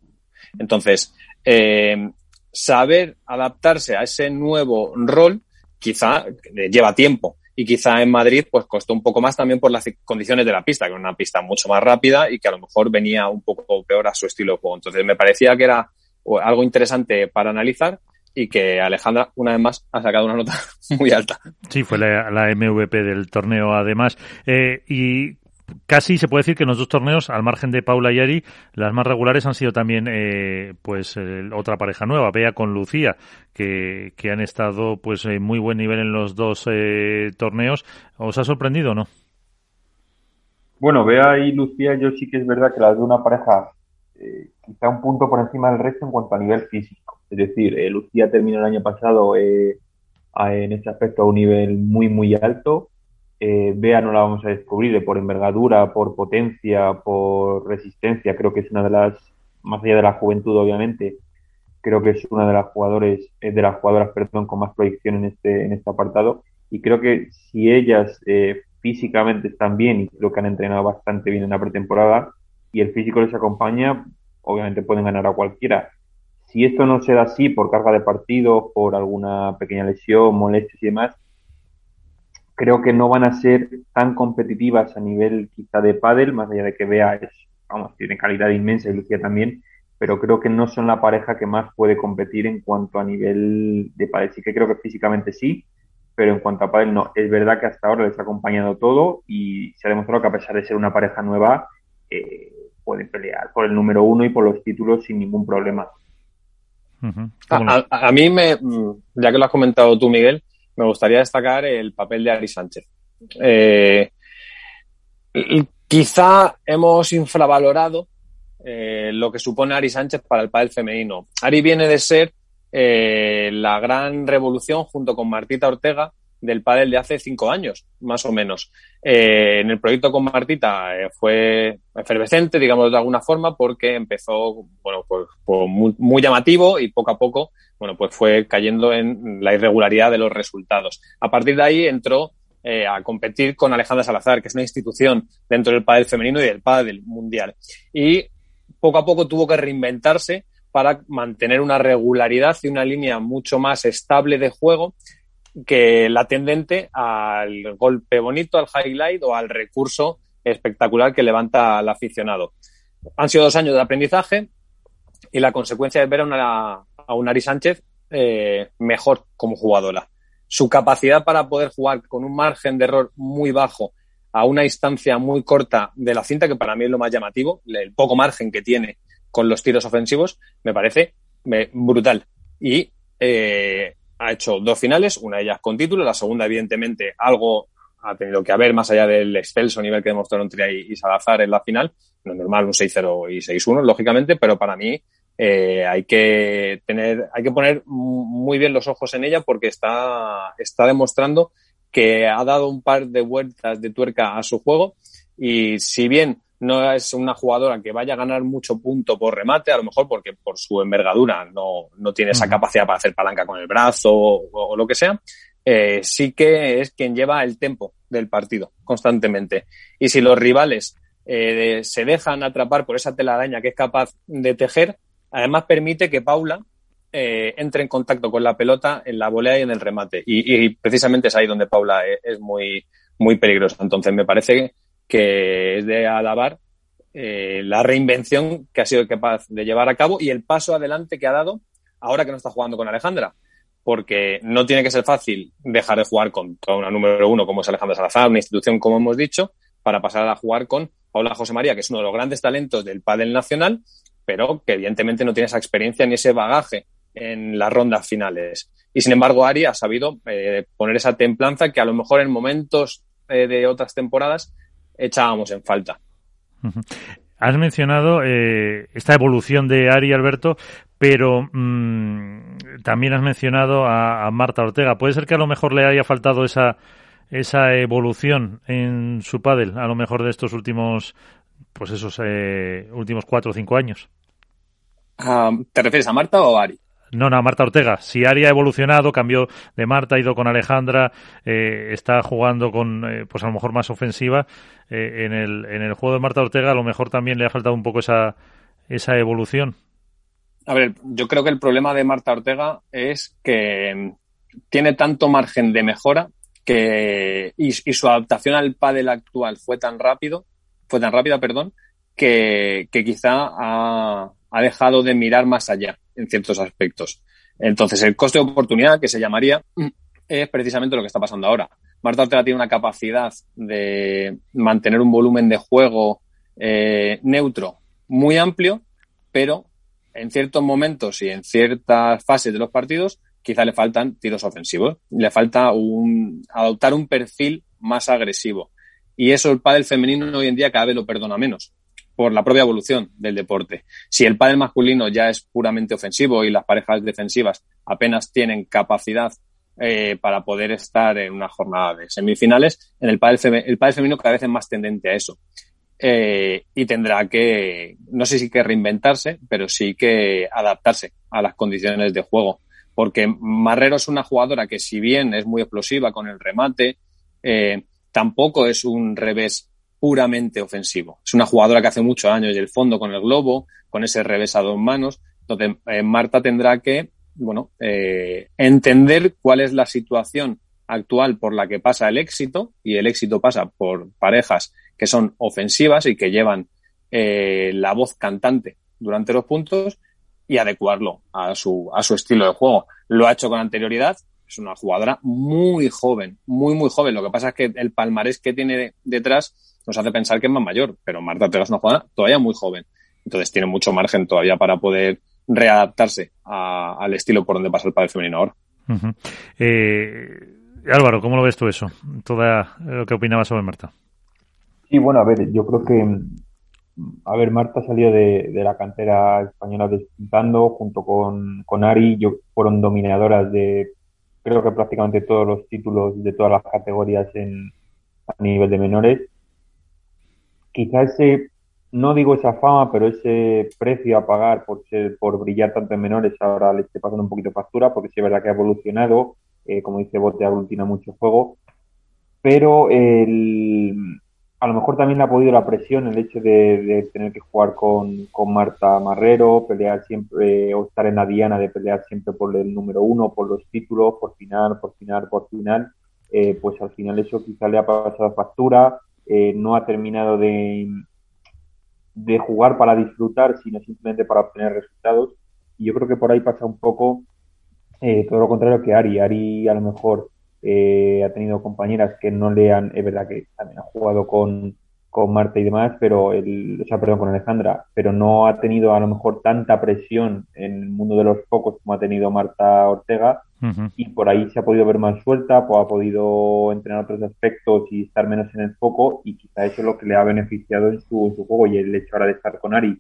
S5: Entonces, eh, saber adaptarse a ese nuevo rol quizá lleva tiempo, y quizá en Madrid pues costó un poco más también por las condiciones de la pista, que era una pista mucho más rápida y que a lo mejor venía un poco peor a su estilo de juego. Entonces me parecía que era algo interesante para analizar y que Alejandra, una vez más, ha sacado una nota <laughs> muy alta.
S3: Sí, fue la, MVP del torneo, además. Eh, y casi se puede decir que en los dos torneos, al margen de Paula y Ari, las más regulares han sido también eh, pues otra pareja nueva, Bea con Lucía, que, que han estado pues en muy buen nivel en los dos eh, torneos. ¿Os ha sorprendido o no?
S4: Bueno, Bea y Lucía, yo sí que es verdad que las de una pareja eh, quizá un punto por encima del resto en cuanto a nivel físico. Es decir, Lucía terminó el año pasado en este aspecto a un nivel muy, muy alto eh, Bea no la vamos a descubrir por envergadura, por potencia, por resistencia. Creo que es una de las, más allá de la juventud, obviamente, creo que es una de las jugadores, eh, de las jugadoras, perdón, con más proyección en este, en este apartado. Y creo que si ellas eh, físicamente están bien y creo que han entrenado bastante bien en la pretemporada y el físico les acompaña, obviamente pueden ganar a cualquiera. Si esto no se da así por carga de partido, por alguna pequeña lesión, molestias y demás, creo que no van a ser tan competitivas a nivel quizá de pádel, más allá de que vea es, vamos, tiene calidad inmensa y Lucía también, pero creo que no son la pareja que más puede competir en cuanto a nivel de pádel. Sí que creo que físicamente sí, pero en cuanto a pádel no. Es verdad que hasta ahora les ha acompañado todo y se ha demostrado que a pesar de ser una pareja nueva, eh, pueden pelear por el número uno y por los títulos sin ningún problema.
S5: a, a, mí me, ya que lo has comentado tú, Miguel, me gustaría destacar el papel de Ari Sánchez. Eh, quizá hemos infravalorado eh, lo que supone Ari Sánchez para el pádel femenino. Ari viene de ser eh, la gran revolución junto con Martita Ortega del pádel de hace cinco años, más o menos. en el proyecto con Martita fue efervescente, digamos de alguna forma, porque empezó, bueno, pues, pues muy, muy, llamativo y poco a poco bueno, pues fue cayendo en la irregularidad de los resultados. A partir de ahí entró eh, a competir con Alejandra Salazar, que es una institución dentro del pádel femenino y del pádel mundial. Y poco a poco tuvo que reinventarse para mantener una regularidad y una línea mucho más estable de juego que la tendente al golpe bonito, al highlight o al recurso espectacular que levanta al aficionado. Han sido dos años de aprendizaje y la consecuencia es ver a una, a un Ari Sánchez eh, mejor como jugadora. Su capacidad para poder jugar con un margen de error muy bajo a una distancia muy corta de la cinta, que para mí es lo más llamativo, el poco margen que tiene con los tiros ofensivos, me parece brutal. Y eh, ha hecho dos finales, una de ellas con título, la segunda, evidentemente, algo ha tenido que haber más allá del excelso nivel que demostraron Tria y, Salazar en la final. Es normal un 6-0 y 6-1, lógicamente, pero para mí eh, hay que tener, hay que poner muy bien los ojos en ella porque está, está demostrando que ha dado un par de vueltas de tuerca a su juego y si bien no es una jugadora que vaya a ganar mucho punto por remate, a lo mejor porque por su envergadura no, no tiene esa capacidad para hacer palanca con el brazo o, lo que sea, eh, sí que es quien lleva el tempo del partido constantemente. Y si los rivales eh, se dejan atrapar por esa telaraña que es capaz de tejer, Además, permite que Paula eh, entre en contacto con la pelota en la volea y en el remate. Y, precisamente es ahí donde Paula es, muy, muy peligrosa. Entonces, me parece que es de alabar eh, la reinvención que ha sido capaz de llevar a cabo y el paso adelante que ha dado ahora que no está jugando con Alejandra. Porque no tiene que ser fácil dejar de jugar con toda una número uno como es Alejandra Salazar, una institución como hemos dicho, para pasar a jugar con Paula José María, que es uno de los grandes talentos del pádel nacional, pero que evidentemente no tiene esa experiencia ni ese bagaje en las rondas finales. Y sin embargo, Ari ha sabido eh, poner esa templanza que a lo mejor en momentos eh, de otras temporadas echábamos en falta.
S3: Has mencionado eh, esta evolución de Ari Alberto, pero mm, también has mencionado a, Marta Ortega. ¿Puede ser que a lo mejor le haya faltado esa, esa evolución en su pádel, a lo mejor de estos últimos, pues esos eh, últimos cuatro o cinco años?
S5: Ah, ¿Te refieres a Marta o a Ari?
S3: No, no, Marta Ortega. Si Ari ha evolucionado, cambió de Marta, ha ido con Alejandra, eh, está jugando con, eh, pues a lo mejor más ofensiva. Eh, en, el, en el juego de Marta Ortega, a lo mejor también le ha faltado un poco esa, esa evolución.
S5: A ver, yo creo que el problema de Marta Ortega es que mm, tiene tanto margen de mejora que y, su adaptación al pádel actual fue tan rápido, fue tan rápida, perdón, que, que quizá ha, ha dejado de mirar más allá en ciertos aspectos. Entonces, el coste de oportunidad, que se llamaría, es precisamente lo que está pasando ahora. Marta Ortega tiene una capacidad de mantener un volumen de juego eh, neutro muy amplio, pero en ciertos momentos y en ciertas fases de los partidos quizá le faltan tiros ofensivos, le falta un, adoptar un perfil más agresivo. Y eso el pádel femenino hoy en día cada vez lo perdona menos por la propia evolución del deporte. Si el pádel masculino ya es puramente ofensivo y las parejas defensivas apenas tienen capacidad eh, para poder estar en una jornada de semifinales, en el pádel, el pádel femenino cada vez es más tendente a eso. Eh, y tendrá que, no sé si que reinventarse, pero sí que adaptarse a las condiciones de juego. Porque Marrero es una jugadora que si bien es muy explosiva con el remate, eh, tampoco es un revés puramente ofensivo. Es una jugadora que hace muchos años y el fondo con el globo, con ese revés a dos manos. Entonces, eh, Marta tendrá que, bueno, eh, entender cuál es la situación actual por la que pasa el éxito, y el éxito pasa por parejas que son ofensivas y que llevan eh, la voz cantante durante los puntos y adecuarlo a su, a su estilo de juego. Lo ha hecho con anterioridad, es una jugadora muy joven, muy, muy joven. Lo que pasa es que el palmarés que tiene detrás nos hace pensar que es más mayor, pero Marta Ortega es una jugadora todavía muy joven. Entonces tiene mucho margen todavía para poder readaptarse al estilo por donde pasa el padre femenino ahora.
S3: Eh, Álvaro, ¿cómo lo ves tú eso? Toda lo que opinabas sobre Marta.
S4: Sí, bueno, a ver, yo creo que, a ver, Marta salió de, la cantera española disputando junto con, con Ari, yo, fueron dominadoras de, creo que prácticamente todos los títulos de todas las categorías en, a nivel de menores quizás ese, no digo esa fama, pero ese precio a pagar por ser, por brillar tanto en menores ahora le esté pasando un poquito factura, porque sí es verdad que ha evolucionado, eh, como dice Bote, aglutina mucho juego, pero a lo mejor también le ha podido la presión el hecho de, tener que jugar con, con, Marta Marrero, pelear siempre, o estar en la diana de pelear siempre por el número uno, por los títulos, por final, por final, por final, eh, pues al final eso quizá le ha pasado factura, eh, no ha terminado de, de jugar para disfrutar, sino simplemente para obtener resultados. Y yo creo que por ahí pasa un poco eh, todo lo contrario que Ari. Ari a lo mejor eh, ha tenido compañeras que no le han, es verdad que también ha jugado con, con Marta y demás, pero el, o sea, perdón, con Alejandra, pero no ha tenido a lo mejor tanta presión en el mundo de los pocos como ha tenido Marta Ortega. Y por ahí se ha podido ver más suelta, pues ha podido entrenar otros aspectos y estar menos en el foco y quizá eso es lo que le ha beneficiado en su, su juego y el hecho ahora de estar con Ari,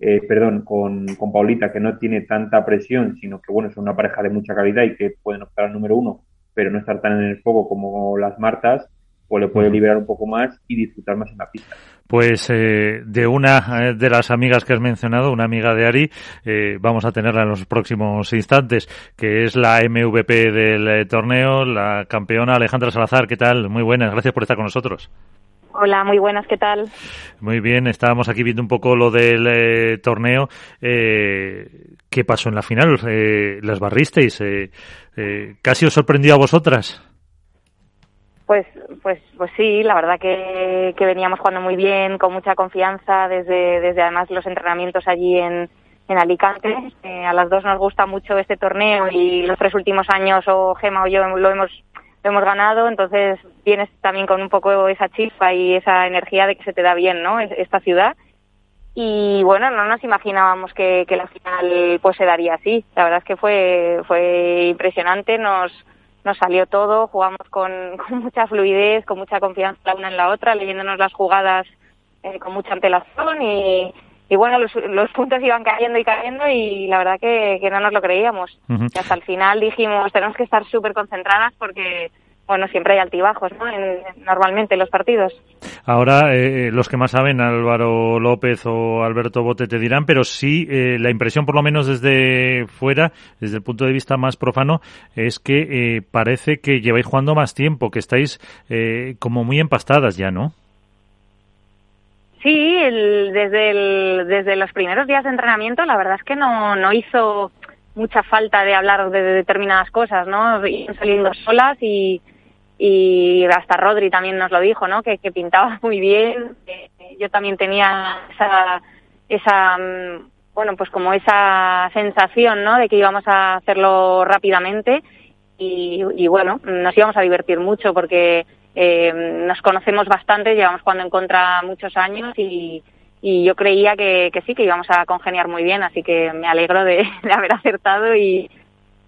S4: eh, perdón, con, con Paulita que no tiene tanta presión, sino que bueno, es una pareja de mucha calidad y que pueden optar al número uno, pero no estar tan en el foco como las Martas, pues le puede liberar un poco más y disfrutar más en la pista.
S3: Pues eh, de una eh, de las amigas que has mencionado, una amiga de Ari, eh, vamos a tenerla en los próximos instantes, que es la MVP del torneo, la campeona Alejandra Salazar. ¿Qué tal? Muy buenas, gracias por estar con nosotros.
S7: Hola, muy buenas, ¿qué tal?
S3: Muy bien, estábamos aquí viendo un poco lo del torneo. ¿Qué pasó en la final? ¿Las barristeis? ¿Casi os sorprendió a vosotras?
S7: Pues, pues, pues sí, la verdad que, que veníamos jugando muy bien, con mucha confianza, desde, desde además los entrenamientos allí en, en Alicante. Eh, a las dos nos gusta mucho este torneo y los tres últimos años o Gema o yo lo hemos lo hemos ganado, entonces vienes también con un poco esa chispa y esa energía de que se te da bien, ¿no? Esta ciudad. Y bueno, no nos imaginábamos que, la final pues se daría así. La verdad es que fue fue impresionante, nos nos salió todo, jugamos con, <laughs> con mucha fluidez, con mucha confianza la una en la otra, leyéndonos las jugadas eh, con mucha antelación y, y bueno, los, los, puntos iban cayendo y cayendo y la verdad que, que no nos lo creíamos. Uh -huh. hasta el final dijimos, tenemos que estar súper concentradas porque, bueno, siempre hay altibajos, ¿no? En, normalmente en los partidos.
S3: Ahora, eh, los que más saben, Álvaro López o Alberto Bote te dirán, pero sí, eh, la impresión, por lo menos desde fuera, desde el punto de vista más profano, es que eh, parece que lleváis jugando más tiempo, que estáis eh, como muy empastadas ya, ¿no?
S7: Sí, el, desde, el, desde los primeros días de entrenamiento la verdad es que no, no hizo mucha falta de hablar de determinadas cosas, ¿no? Iban saliendo solas y, y hasta Rodri también nos lo dijo, ¿no? Que, pintaba <laughs> muy bien. Yo también tenía esa, esa, bueno, pues como esa sensación, ¿no? De que íbamos a hacerlo rápidamente y, bueno, nos íbamos a divertir mucho porque eh, nos conocemos bastante, llevamos jugando en contra muchos años y, y yo creía que, que, sí, que íbamos a congeniar muy bien, así que me alegro de <laughs> haber acertado y,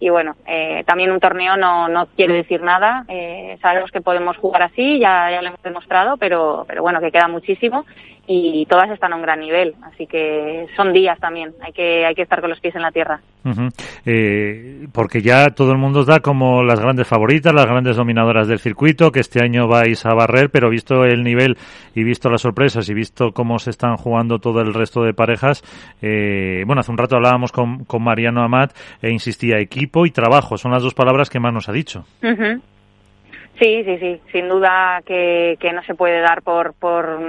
S7: y bueno, eh, también un torneo no, no quiere decir nada, eh, sabemos que podemos jugar así, ya, ya lo hemos demostrado, pero, pero bueno, que queda muchísimo y todas están a un gran nivel, así que son días también, hay que, hay que estar con los pies en la tierra.
S3: Uh -huh. eh, porque ya todo el mundo os da como las grandes favoritas, las grandes dominadoras del circuito, que este año vais a barrer, pero visto el nivel y visto las sorpresas y visto cómo se están jugando todo el resto de parejas, eh, bueno, hace un rato hablábamos con, con Mariano Amat e insistía equipo y trabajo, son las dos palabras que más nos ha dicho.
S7: Uh -huh. Sí, sí, sí, sin duda que, no se puede dar por, por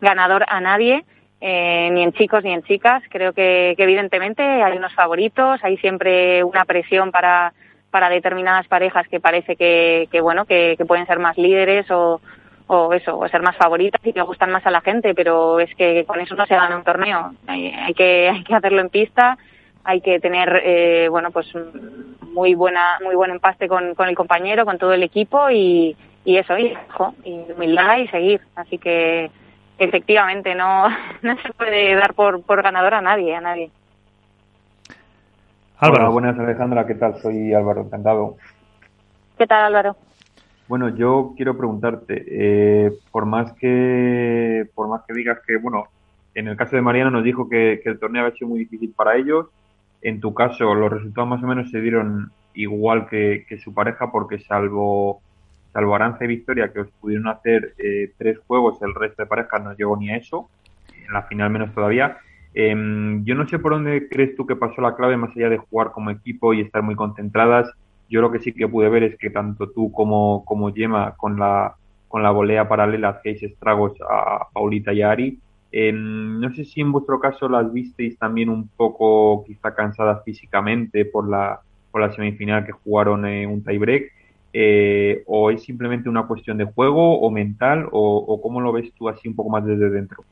S7: ganador a nadie, eh, ni en chicos ni en chicas. Creo que, evidentemente hay unos favoritos, hay siempre una presión para, para determinadas parejas que parece que, que bueno, que, pueden ser más líderes o, eso, o ser más favoritas y que gustan más a la gente, pero es que con eso no se gana un torneo. Hay que, <laughs> hay que hacerlo en pista, hay que tener, eh, bueno, pues muy buena, muy buen empaste con, con el compañero, con todo el equipo y, y eso, y, y humildad y seguir. Así que efectivamente no, <laughs> no se puede dar por, por ganador a nadie, a nadie.
S4: Álvaro. Hola, buenas Alejandra, ¿qué tal? Soy Álvaro, encantado.
S7: ¿Qué tal Álvaro?
S4: Bueno, yo quiero preguntarte, eh, por más que por más que digas que, bueno, en el caso de Mariano nos dijo que, que el torneo había sido muy difícil para ellos, en tu caso los resultados más o menos se dieron igual que, que su pareja porque salvo salvo Arance y Victoria que os pudieron hacer eh, tres juegos, el resto de parejas no llegó ni a eso, en la final menos todavía. Eh, yo no sé por dónde crees tú que pasó la clave más allá de jugar como equipo y estar muy concentradas. Yo lo que sí que pude ver es que tanto tú como, como Gemma con la, con la volea paralela hacéis estragos a Paulita y a Ari. Eh, no sé si en vuestro caso las visteis también un poco quizá cansadas físicamente por la, por la semifinal que jugaron eh, un tiebreak eh, o es simplemente una cuestión de juego o mental o, o, cómo lo ves tú así un poco más desde dentro?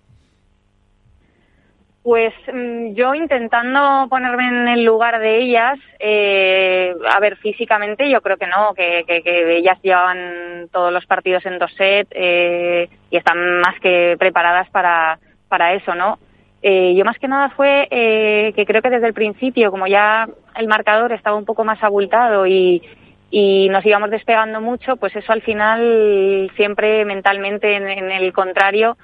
S7: Pues mm, yo intentando ponerme en el lugar de ellas, eh, a ver, físicamente yo creo que no, que, que, que ellas llevaban todos los partidos en dos sets eh, y están más que preparadas para, para eso, ¿no? Eh, yo más que nada fue eh, que creo que desde el principio, como ya el marcador estaba un poco más abultado y, y nos íbamos despegando mucho, pues eso al final siempre mentalmente en, en el contrario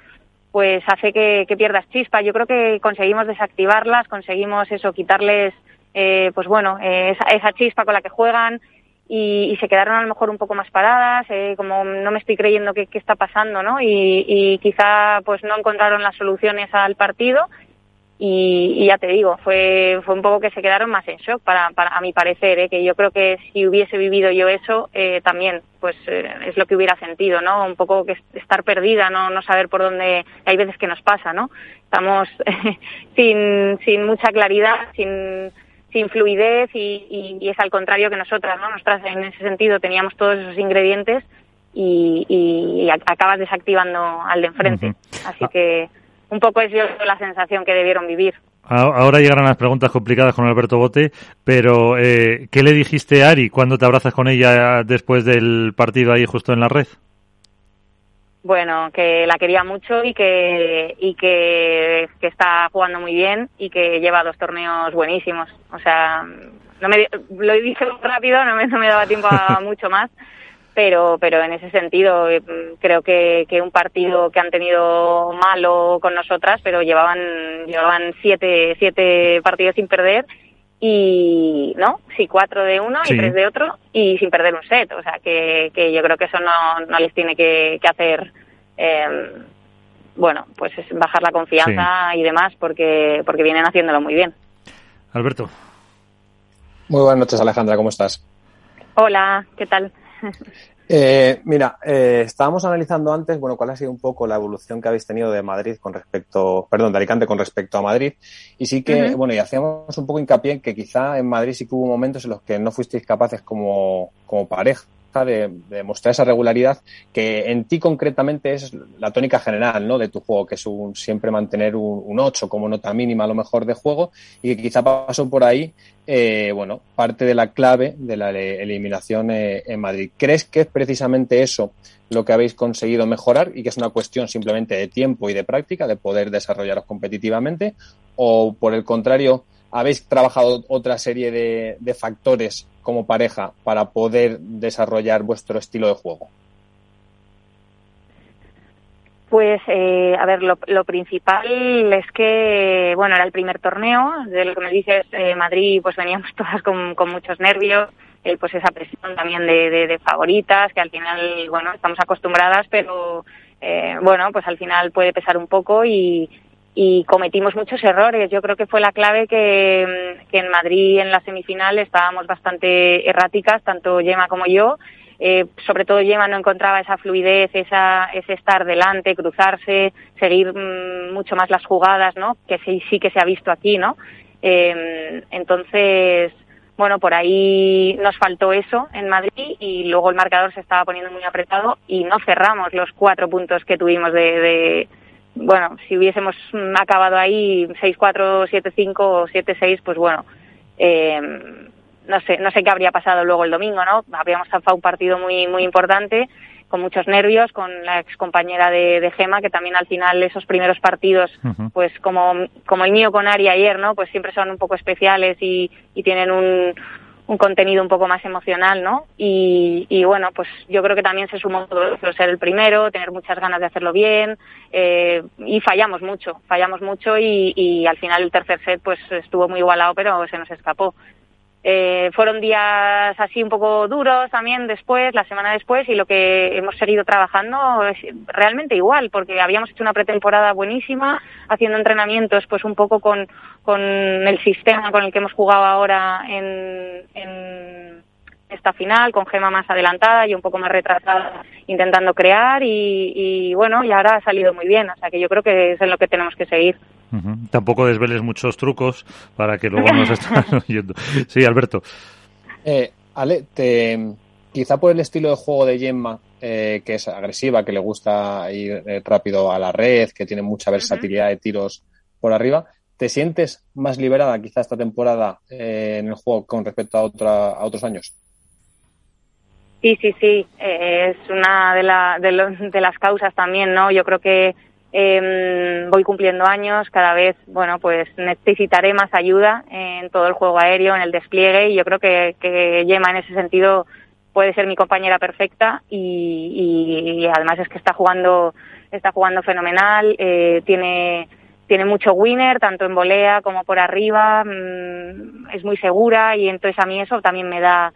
S7: pues hace que, pierdas chispa. Yo creo que conseguimos desactivarlas, conseguimos eso, quitarles, eh, pues bueno, eh, esa, esa, chispa con la que juegan y, y, se quedaron a lo mejor un poco más paradas, eh, como no me estoy creyendo qué está pasando, ¿no? Y, y, quizá pues no encontraron las soluciones al partido y, y, ya te digo, fue, fue un poco que se quedaron más en shock, para, para a mi parecer, ¿eh? que yo creo que si hubiese vivido yo eso, eh, también, pues eh, es lo que hubiera sentido, ¿no? Un poco que estar perdida, no, no saber por dónde, hay veces que nos pasa, ¿no? Estamos <laughs> sin, sin mucha claridad, sin, sin fluidez y, y, y, es al contrario que nosotras, ¿no? Nosotras en ese sentido teníamos todos esos ingredientes y, acabas desactivando al de enfrente. Así que un poco es yo la sensación que debieron vivir.
S3: Ahora llegarán las preguntas complicadas con Alberto Bote, pero eh, ¿qué le dijiste a Ari cuando te abrazas con ella después del partido ahí justo en la red?
S7: Bueno, que la quería mucho y que y que, está jugando muy bien y que lleva dos torneos buenísimos. O sea, no me lo dije rápido, no me, no me daba tiempo a <laughs> mucho más, pero pero en ese sentido eh, creo que, que un partido que han tenido malo con nosotras, pero llevaban llevaban siete siete partidos sin perder y no sí cuatro de uno y tres de otro y sin perder un set. O sea que, que yo creo que eso no, no les tiene que, que hacer eh, bueno pues es bajar la confianza y demás porque porque vienen haciéndolo muy bien.
S3: Alberto.
S5: Muy buenas noches Alejandra cómo estás
S7: hola qué tal
S5: Eh, mira, eh, estábamos analizando antes, bueno, cuál ha sido un poco la evolución que habéis tenido de Madrid con respecto, perdón, de Alicante con respecto a Madrid. Y sí que, bueno, y hacíamos un poco hincapié en que quizá en Madrid sí que hubo momentos en los que no fuisteis capaces como, como pareja de, mostrar esa regularidad que en ti concretamente es la tónica general ¿no? de tu juego, que es un, siempre mantener un, un 8 como nota mínima a lo mejor de juego y que quizá pasó por ahí, eh, bueno, parte de la clave de la eliminación eh, en Madrid. ¿Crees que es precisamente eso lo que habéis conseguido mejorar y que es una cuestión simplemente de tiempo y de práctica, de poder desarrollaros competitivamente? ¿O por el contrario, habéis trabajado otra serie de, factores como pareja para poder desarrollar vuestro estilo de juego?
S7: Pues, eh, a ver, lo, lo, principal es que, bueno, era el primer torneo, de lo que me dices, eh, Madrid, pues veníamos <laughs> todas con, con muchos nervios, eh, pues esa presión también de, de, de, favoritas, que al final, bueno, estamos acostumbradas, pero, eh, bueno, pues al final puede pesar un poco y, y cometimos muchos errores. Yo creo que fue la clave que, en Madrid en la semifinal estábamos bastante erráticas, tanto Yema como yo. Eh, sobre todo Yema no encontraba esa fluidez, esa, ese estar delante, cruzarse, seguir mmm, mucho más las jugadas, ¿no? Que sí, sí que se ha visto aquí, ¿no? Eh, entonces, bueno, por ahí nos faltó eso en Madrid y luego el marcador se estaba poniendo muy apretado y no cerramos los cuatro puntos que tuvimos de bueno, si hubiésemos acabado ahí 6-4, 7-5 o 7-6, pues bueno, eh, no sé, no sé qué habría pasado luego el domingo, ¿no? Habríamos zafado un partido muy, muy importante, con muchos nervios, con la ex compañera de, de Gema, que también al final esos primeros partidos, uh -huh. pues como, como el mío con Ari ayer, ¿no? Pues siempre son un poco especiales y, y tienen un, un contenido un poco más emocional, ¿no? Y, y, bueno, pues yo creo que también se sumó todo eso, ser el primero, tener muchas ganas de hacerlo bien, eh, y fallamos mucho, fallamos mucho y, y, al final el tercer set pues estuvo muy igualado, pero se nos escapó. Eh, fueron días así un poco duros también después, la semana después, y lo que hemos seguido trabajando es realmente igual, porque habíamos hecho una pretemporada buenísima, haciendo entrenamientos pues un poco con, con el sistema con el que hemos jugado ahora en, en esta final, con Gema más adelantada y un poco más retrasada, intentando crear, y, y bueno, y ahora ha salido muy bien, o sea que yo creo que es en lo que tenemos que seguir.
S3: Uh -huh. Tampoco desveles muchos trucos para que luego nos <laughs> estén oyendo. Sí, Alberto.
S5: Eh, Ale, te, quizá por el estilo de juego de Gemma, eh, que es agresiva, que le gusta ir eh, rápido a la red, que tiene mucha versatilidad uh -huh. de tiros por arriba, ¿te sientes más liberada quizá esta temporada eh, en el juego con respecto a, otra, a otros años?
S7: Sí, sí, sí, es una de, la, de, de las causas también, ¿no? Yo creo que eh, voy cumpliendo años, cada vez, bueno, pues necesitaré más ayuda en todo el juego aéreo, en el despliegue, y yo creo que, Yema en ese sentido puede ser mi compañera perfecta y, además es que está jugando, está jugando fenomenal, eh, tiene, tiene mucho winner, tanto en volea como por arriba, mmm, es muy segura y entonces a mí eso también me da,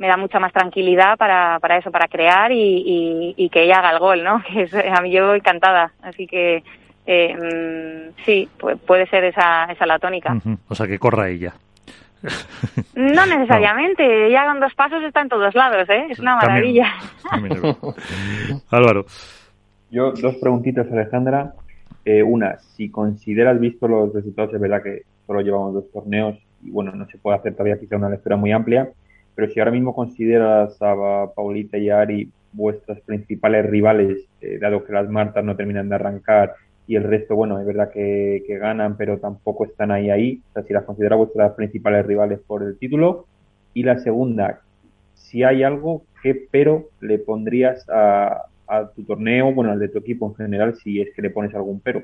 S7: me da mucha más tranquilidad para, para eso, para crear y, y, y que ella haga el gol, ¿no? <laughs> Que es, a mí yo encantada. Así que eh, sí, puede ser esa, esa la tónica.
S3: Uh -huh. O sea, que corra ella. <laughs>
S7: No necesariamente, no. ella con dos pasos está en todos lados, ¿eh? Es una maravilla. <laughs>
S3: También, también Álvaro.
S4: Yo, dos preguntitas, Alejandra. Eh, una, si consideras, visto los resultados, es verdad que solo llevamos dos torneos y bueno, no se puede hacer todavía quizá una lectura muy amplia, pero si ahora mismo consideras a Paulita y a Ari vuestras principales rivales, eh, dado que las Martas no terminan de arrancar y el resto, bueno, es verdad que, ganan, pero tampoco están ahí ahí. O sea, si las considera vuestras principales rivales por el título. Y la segunda, si hay algo que pero le pondrías a, a tu torneo, bueno, al de tu equipo en general, si es que le pones algún pero.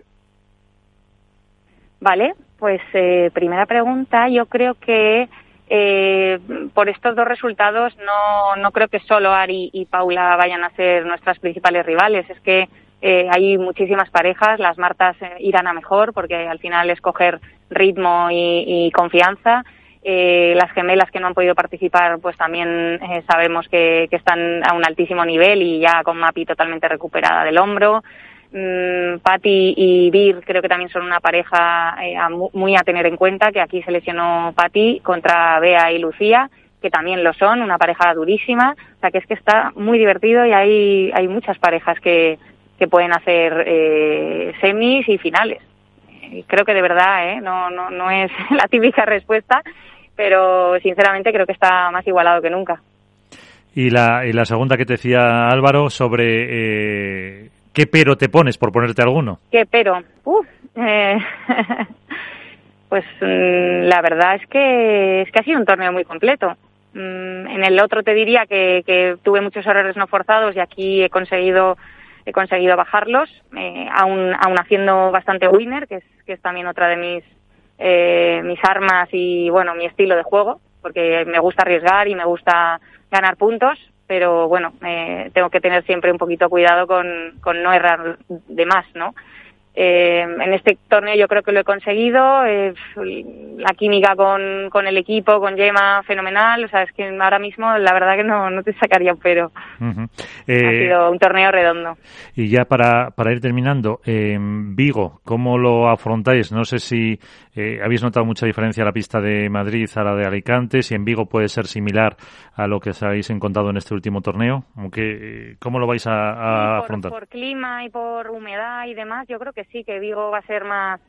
S7: Vale, pues eh, primera pregunta, yo creo que eh, por estos dos resultados no, no creo que solo Ari y Paula vayan a ser nuestras principales rivales. Es que eh, hay muchísimas parejas, las Martas eh, irán a mejor porque al final es coger ritmo y, confianza. Eh, las gemelas que no han podido participar, pues también sabemos que, que, están a un altísimo nivel y ya con Mapi totalmente recuperada del hombro. Mm, Patti y Bir creo que también son una pareja eh, muy a tener en cuenta, que aquí se lesionó Patti contra Bea y Lucía, que también lo son, una pareja durísima, o sea que es que está muy divertido y hay, hay muchas parejas que, que pueden hacer eh, semis y finales. Creo que de verdad, ¿eh? no, no, no es <laughs> la típica respuesta, pero sinceramente creo que está más igualado que nunca.
S3: Y la, y la segunda que te decía Álvaro sobre eh, ¿Qué pero te pones, por ponerte alguno?
S7: ¿Qué pero? Eh, <laughs> pues mm, la verdad es que, es que ha sido un torneo muy completo. Mm, en el otro te diría que, tuve muchos errores no forzados y aquí he conseguido he conseguido bajarlos, eh, aún, aún haciendo bastante winner, que es, que es también otra de mis, eh, mis armas y bueno, mi estilo de juego, porque me gusta arriesgar y me gusta ganar puntos, pero bueno, eh, tengo que tener siempre un poquito cuidado con, con no errar de más, ¿no? Eh, en este torneo yo creo que lo he conseguido. Eh, la química con, con, el equipo, con Yema, fenomenal. O sea, es que ahora mismo la verdad que no, no te sacaría pero ha eh, sido un torneo redondo.
S3: Y ya para, para ir terminando, Vigo, ¿cómo lo afrontáis? No sé si habéis notado mucha diferencia la pista de Madrid a la de Alicante, si en Vigo puede ser similar a lo que os habéis encontrado en este último torneo. Aunque, ¿Cómo lo vais a, afrontar?
S7: Por clima y por humedad y demás, yo creo que sí, que Vigo va a ser más,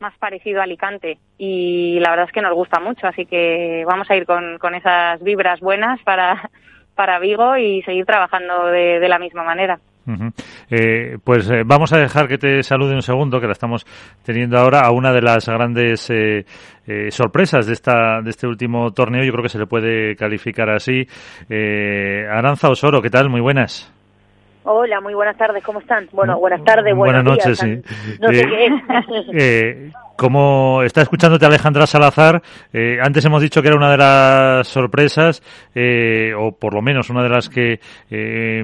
S7: más parecido a Alicante y la verdad es que nos gusta mucho, así que vamos a ir con, con esas vibras buenas para, <laughs> para Vigo y seguir trabajando de, la misma manera.
S3: Eh, pues eh, vamos a dejar que te salude un segundo, que la estamos teniendo ahora a una de las grandes eh, sorpresas de esta de este último torneo. Yo creo que se le puede calificar así. Aranza Osoro, ¿qué tal? Muy buenas.
S8: Hola, muy buenas tardes, ¿cómo están? Bueno, buenas tardes,
S3: buenas noches, sí. No sé qué es. <laughs> Eh, como está escuchándote Alejandra Salazar, eh, antes hemos dicho que era una de las sorpresas, eh, o por lo menos una de las que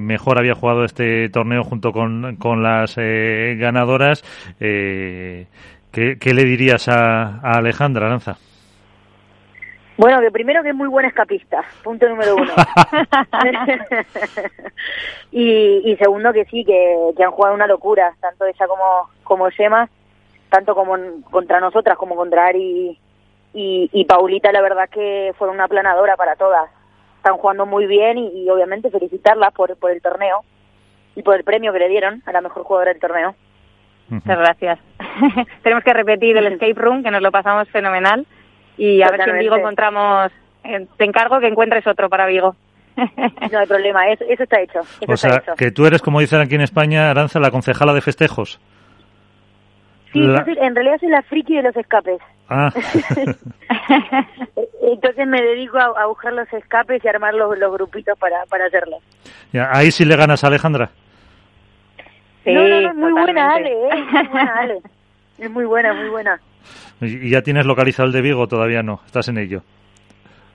S3: mejor había jugado este torneo junto con, con las ganadoras. ¿qué, ¿qué, le dirías a, a Alejandra Lanza?
S8: Bueno, que primero que es muy buena escapista, punto número uno. <laughs> <laughs> y, segundo que sí, que, han jugado una locura, tanto ella como, como Gemma, tanto como contra nosotras como contra Ari y, Paulita, la verdad que fueron una planadora para todas. Están jugando muy bien y, obviamente felicitarlas por, por el torneo y por el premio que le dieron a la mejor jugadora del torneo.
S7: Muchas gracias. <laughs> Tenemos que repetir el escape room, que nos lo pasamos fenomenal y a ver si en Vigo encontramos. Eh, te encargo que encuentres otro para Vigo. <laughs>
S8: No hay problema, eso, está hecho. o
S3: sea, que tú eres, como dicen aquí en España, Aranza, la concejala de festejos.
S8: Sí, en realidad soy la friki de los escapes. Ah. <laughs> Entonces me dedico a, buscar los escapes y armar los, grupitos para, para hacerlos.
S3: Ya, ahí sí le ganas a Alejandra.
S8: Sí, no, no, no, muy buena Ale, ¿eh? muy buena Ale. Es muy buena, muy buena.
S3: ¿Y ya tienes localizado el de Vigo? Todavía no, estás en ello.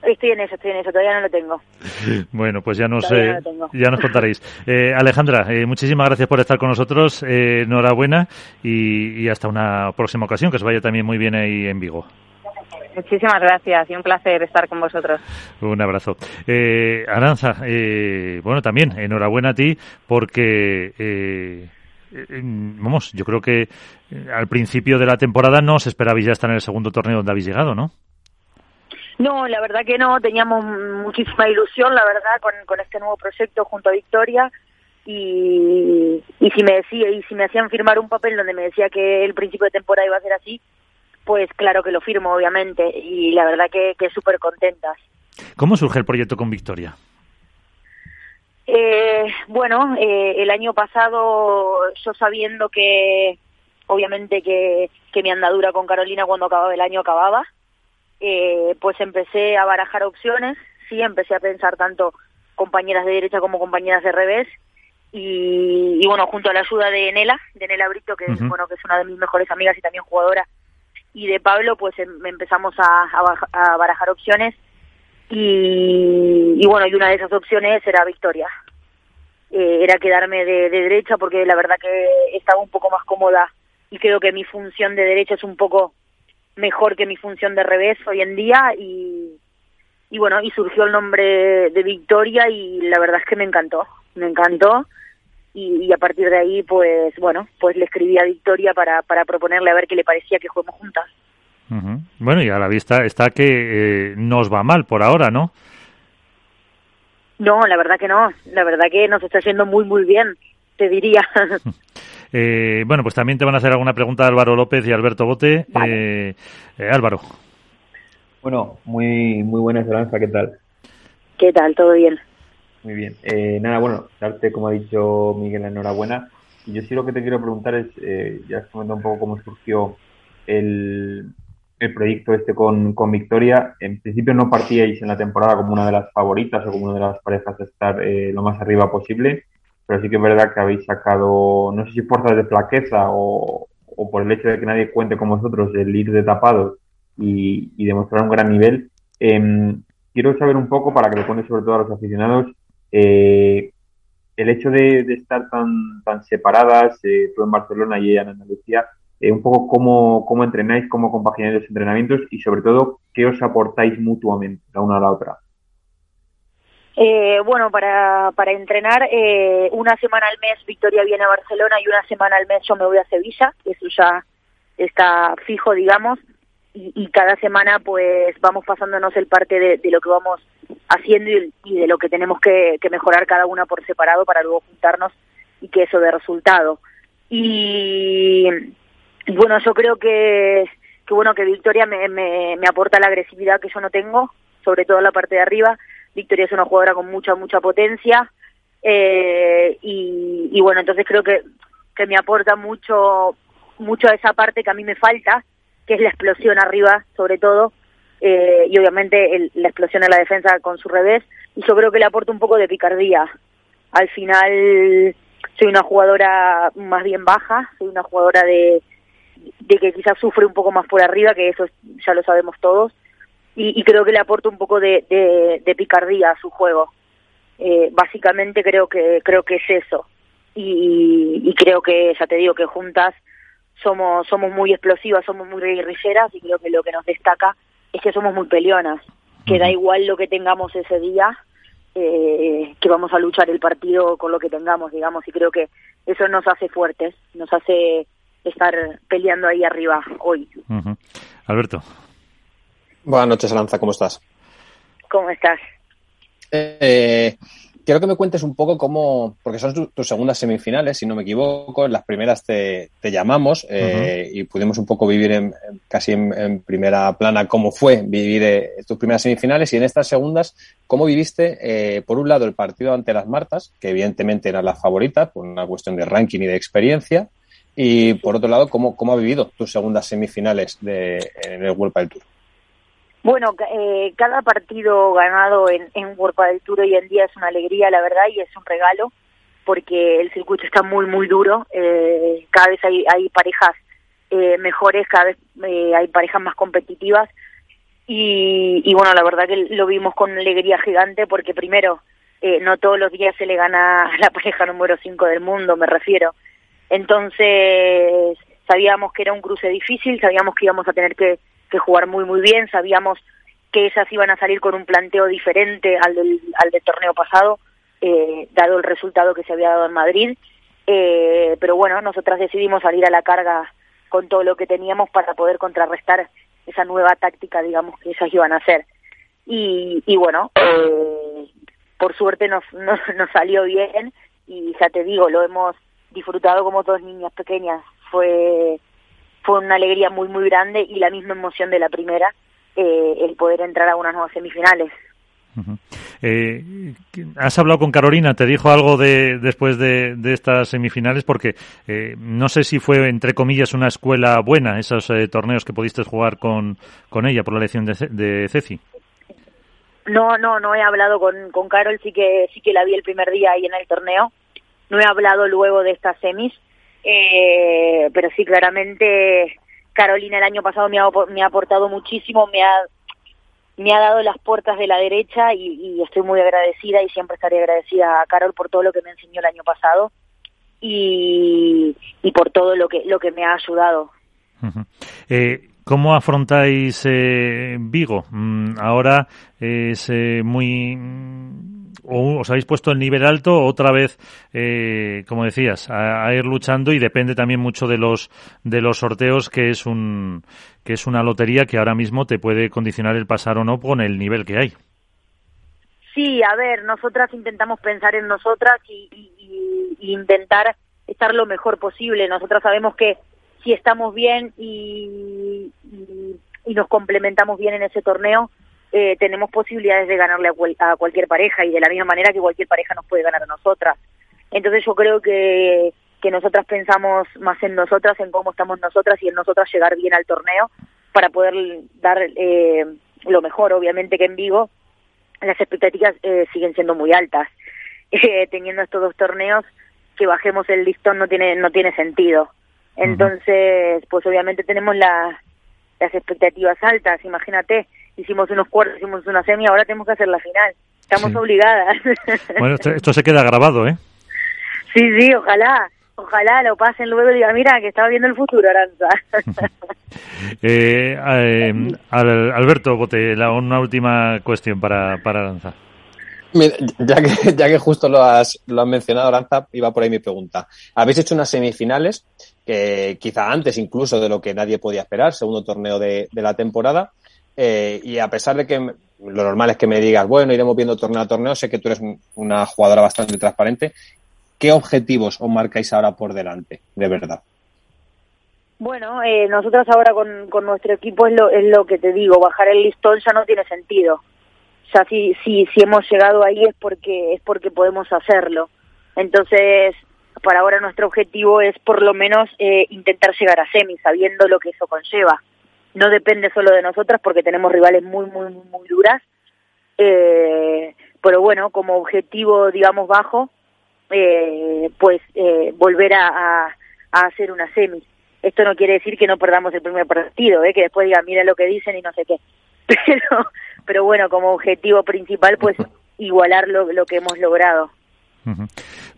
S8: Estoy en eso, estoy en eso, todavía no lo tengo. <laughs>
S3: Bueno, pues ya nos, eh, ya nos contaréis. Eh, Alejandra, eh, muchísimas gracias por estar con nosotros, enhorabuena y, hasta una próxima ocasión, que os vaya también muy bien ahí en Vigo.
S7: Muchísimas gracias y un placer estar con vosotros.
S3: Un abrazo. Aranza, bueno, también enhorabuena a ti porque vamos, yo creo que eh, al principio de la temporada no os esperabais ya estar en el segundo torneo donde habéis llegado, ¿no?
S8: No, la verdad que no, teníamos muchísima ilusión, la verdad, con, con este nuevo proyecto junto a Victoria y, y si me decía y si me hacían firmar un papel donde me decía que el principio de temporada iba a ser así, pues claro que lo firmo, obviamente, y la verdad que, que súper contentas.
S3: ¿Cómo surge el proyecto con Victoria?
S8: Eh, bueno, eh, el año pasado yo sabiendo que obviamente que, que mi andadura con Carolina cuando acababa el año acababa, eh, pues empecé a barajar opciones, sí, empecé a pensar tanto compañeras de derecha como compañeras de revés y, y bueno, junto a la ayuda de Nela, de Nela Brito, que,
S3: Ujú.
S8: bueno, que es una de mis mejores amigas y también jugadora, y de Pablo, pues em- empezamos a, a baj- a barajar opciones y, bueno, y una de esas opciones era Victoria. Eh, era quedarme de, de derecha porque la verdad que estaba un poco más cómoda y creo que mi función de derecha es un poco mejor que mi función de revés hoy en día y, y bueno, y surgió el nombre de Victoria y la verdad es que me encantó, me encantó y, y a partir de ahí pues bueno, pues le escribí a Victoria para, para proponerle a ver qué le parecía que juguemos juntas.
S3: Bueno, y a la vista está que eh, nos va mal por ahora, ¿no?
S8: No, la verdad que no, la verdad que nos está yendo muy muy bien, te diría. <laughs>
S3: Eh, bueno, pues también te van a hacer alguna pregunta Álvaro López y Alberto Bote. Eh, eh, Álvaro.
S4: Bueno, muy, muy buena Esperanza, ¿qué tal?
S8: ¿Qué tal? ¿Todo bien?
S4: Muy bien. Eh, nada, bueno, darte, como ha dicho Miguel, enhorabuena. Y yo sí lo que te quiero preguntar es, eh, ya has comentado un poco cómo surgió el, el proyecto este con, con Victoria. En principio no partíais en la temporada como una de las favoritas o como una de las parejas a estar eh, lo más arriba posible, pero sí que es verdad que habéis sacado, no sé si fuerzas de flaqueza o, o por el hecho de que nadie cuente con vosotros el ir de tapados y, y demostrar un gran nivel. Em, quiero saber un poco, para que lo cuentes sobre todo a los aficionados, eh, el hecho de, de estar tan, tan separadas, eh, tú en Barcelona y ella en Andalucía, eh, un poco cómo, cómo entrenáis, cómo compagináis los entrenamientos y sobre todo qué os aportáis mutuamente la una a la otra.
S8: Eh, bueno, para, para entrenar, eh, una semana al mes Victoria viene a Barcelona y una semana al mes yo me voy a Sevilla, eso ya está fijo, digamos, y, cada semana pues vamos pasándonos el parte de, lo que vamos haciendo y, de lo que tenemos que, mejorar cada una por separado para luego juntarnos y que eso dé resultado. Y bueno, yo creo que, bueno que Victoria me, me, aporta la agresividad que yo no tengo, sobre todo la parte de arriba. Victoria es una jugadora con mucha, mucha potencia. Eh, y, bueno, entonces creo que, que me aporta mucho, mucho a esa parte que a mí me falta, que es la explosión arriba, sobre todo. Eh, y obviamente la explosión en la defensa con su revés. Y yo creo que le aporta un poco de picardía. Al final soy una jugadora más bien baja, soy una jugadora de, de que quizás sufre un poco más por arriba, que eso ya lo sabemos todos, y, y creo que le aporta un poco de, de, de picardía a su juego. Eh, básicamente creo que creo que es eso y, y creo que ya te digo que juntas somos somos muy explosivas, somos muy guerrilleras y creo que lo que nos destaca es que somos muy peleonas, que da igual lo que tengamos ese día, eh, que vamos a luchar el partido con lo que tengamos, digamos, y creo que eso nos hace fuertes, nos hace estar peleando ahí arriba hoy.
S3: Alberto.
S5: Buenas noches, Aranza, ¿cómo estás?
S8: ¿Cómo estás?
S5: Eh, quiero que me cuentes un poco cómo, porque son tu- tus segundas semifinales, si no me equivoco, en las primeras te, te llamamos eh, y pudimos un poco vivir en, en- casi en, en primera plana cómo fue vivir eh, tus primeras semifinales y en estas segundas, cómo viviste, eh, por un lado, el partido ante las Martas, que evidentemente eran las favoritas por una cuestión de ranking y de experiencia, y por otro lado, cómo, cómo ha vivido tus segundas semifinales de, en el World del Tour.
S8: Bueno, eh, cada partido ganado en, en World del Tour hoy en día es una alegría, la verdad, y es un regalo, porque el circuito está muy, muy duro. Eh, cada vez hay, hay parejas eh, mejores, cada vez eh, hay parejas más competitivas. Y, y bueno, la verdad que lo vimos con alegría gigante, porque primero, eh, no todos los días se le gana a la pareja número 5 del mundo, me refiero. Entonces, sabíamos que era un cruce difícil, sabíamos que íbamos a tener que, jugar muy, muy bien, sabíamos que ellas iban a salir con un planteo diferente al del, al del torneo pasado, eh, dado el resultado que se había dado en Madrid. Eh, pero bueno, nosotras decidimos salir a la carga con todo lo que teníamos para poder contrarrestar esa nueva táctica, digamos, que ellas iban a hacer. Y, y bueno, eh, por suerte nos <laughs> salió bien y ya te digo, lo hemos disfrutado como dos niñas pequeñas. Fue, fue una alegría muy, muy grande y la misma emoción de la primera, eh, el poder entrar a unas nuevas semifinales.
S3: Eh, ¿Has hablado con Carolina? ¿Te dijo algo de después de, estas semifinales? Porque eh, no sé si fue, entre comillas, una escuela buena, esos eh, torneos que pudiste jugar con, con ella por la elección de, de Ceci.
S8: No, no, no he hablado con, con Carol, sí que, sí que la vi el primer día ahí en el torneo. No he hablado luego de estas semis, pero sí, claramente Carolina el año pasado me ha, me ha aportado muchísimo, me ha me ha dado las puertas de la derecha y, estoy muy agradecida y siempre estaré agradecida a Carol por todo lo que me enseñó el año pasado y, por todo lo que lo que me ha ayudado.
S3: eh, ¿Cómo afrontáis eh, Vigo? Mm, ahora es eh, muy o os habéis puesto el nivel alto otra vez, eh, como decías, a, ir luchando y depende también mucho de los de los sorteos que es un que es una lotería que ahora mismo te puede condicionar el pasar o no con el nivel que hay.
S8: Sí, a ver, nosotras intentamos pensar en nosotras y, intentar estar lo mejor posible. Nosotras sabemos que si estamos bien y, y nos complementamos bien en ese torneo, eh, tenemos posibilidades de ganarle a, cualquier pareja y de la misma manera que cualquier pareja nos puede ganar a nosotras. Entonces yo creo que, que nosotras pensamos más en nosotras, en cómo estamos nosotras y en nosotras llegar bien al torneo para poder dar eh, lo mejor, obviamente que en Vigo las expectativas eh, siguen siendo muy altas. <laughs> teniendo estos dos torneos, que bajemos el listón no tiene, no tiene sentido. Entonces, pues obviamente tenemos las expectativas altas, imagínate, hicimos unos cuartos, hicimos una semi, ahora tenemos que hacer la final. Estamos obligadas. <laughs>
S3: Bueno, esto, se queda grabado, ¿eh?
S8: Sí, sí, ojalá. Ojalá lo pasen luego y digan, mira, que estaba viendo el futuro, Aranza. <laughs>
S3: eh, eh, Alberto Bote, una última cuestión para, para Aranza.
S5: ya que, <laughs> ya que justo lo has, lo has mencionado, Aranza, iba por ahí mi pregunta. Habéis hecho unas semifinales, que quizá antes incluso de lo que nadie podía esperar, segundo torneo de, de la temporada, eh, y a pesar de que lo normal es que me digas, bueno, iremos viendo torneo a torneo, sé que tú eres una jugadora bastante transparente. ¿Qué objetivos os marcáis ahora por delante, de verdad?
S8: Bueno, eh, nosotros ahora con, con nuestro equipo es lo, es lo que te digo, bajar el listón ya no tiene sentido. O sea, si, si, si hemos llegado ahí es porque, es porque podemos hacerlo. Entonces, para ahora nuestro objetivo es por lo menos eh, intentar llegar a semi, sabiendo lo que eso conlleva no depende solo de nosotras porque tenemos rivales muy, muy, muy duras. Eh, pero bueno, como objetivo, digamos, bajo, eh, pues eh, volver a, a, hacer una semi. Esto no quiere decir que no perdamos el primer partido, ¿eh? que después digan, mira lo que dicen y no sé qué. <laughs> Pero, pero bueno, como objetivo principal, pues igualar lo, lo que hemos logrado.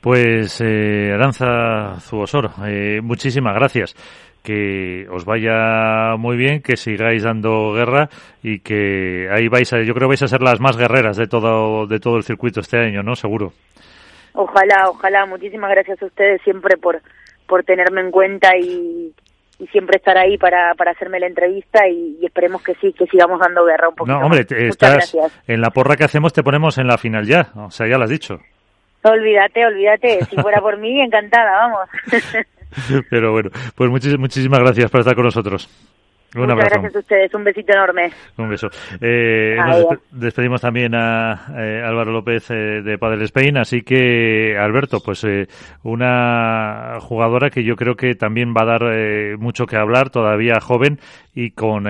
S3: Pues eh, Aranza Zubosoro, eh, muchísimas gracias que os vaya muy bien, que sigáis dando guerra y que ahí vais a, yo creo vais a ser las más guerreras de todo, de todo el circuito este año, ¿no? Seguro.
S8: Ojalá, ojalá. Muchísimas gracias a ustedes siempre por, por tenerme en cuenta y, y siempre estar ahí para, para hacerme la entrevista y, esperemos que sí, que sigamos dando guerra un poquito.
S3: No, hombre, estás en la porra que hacemos te ponemos en la final ya, o sea, ya lo has dicho.
S8: Olvídate, olvídate, si fuera por mí, encantada, vamos. <laughs> <laughs>
S3: Pero bueno, pues muchísimas gracias por estar con nosotros.
S8: Un Muchas gracias a ustedes, un besito enorme.
S3: Un beso. Eh, despedimos también a eh, Álvaro López eh, de Padel Spain, así que Alberto, pues una jugadora que yo creo que también va a dar mucho que hablar, todavía joven y con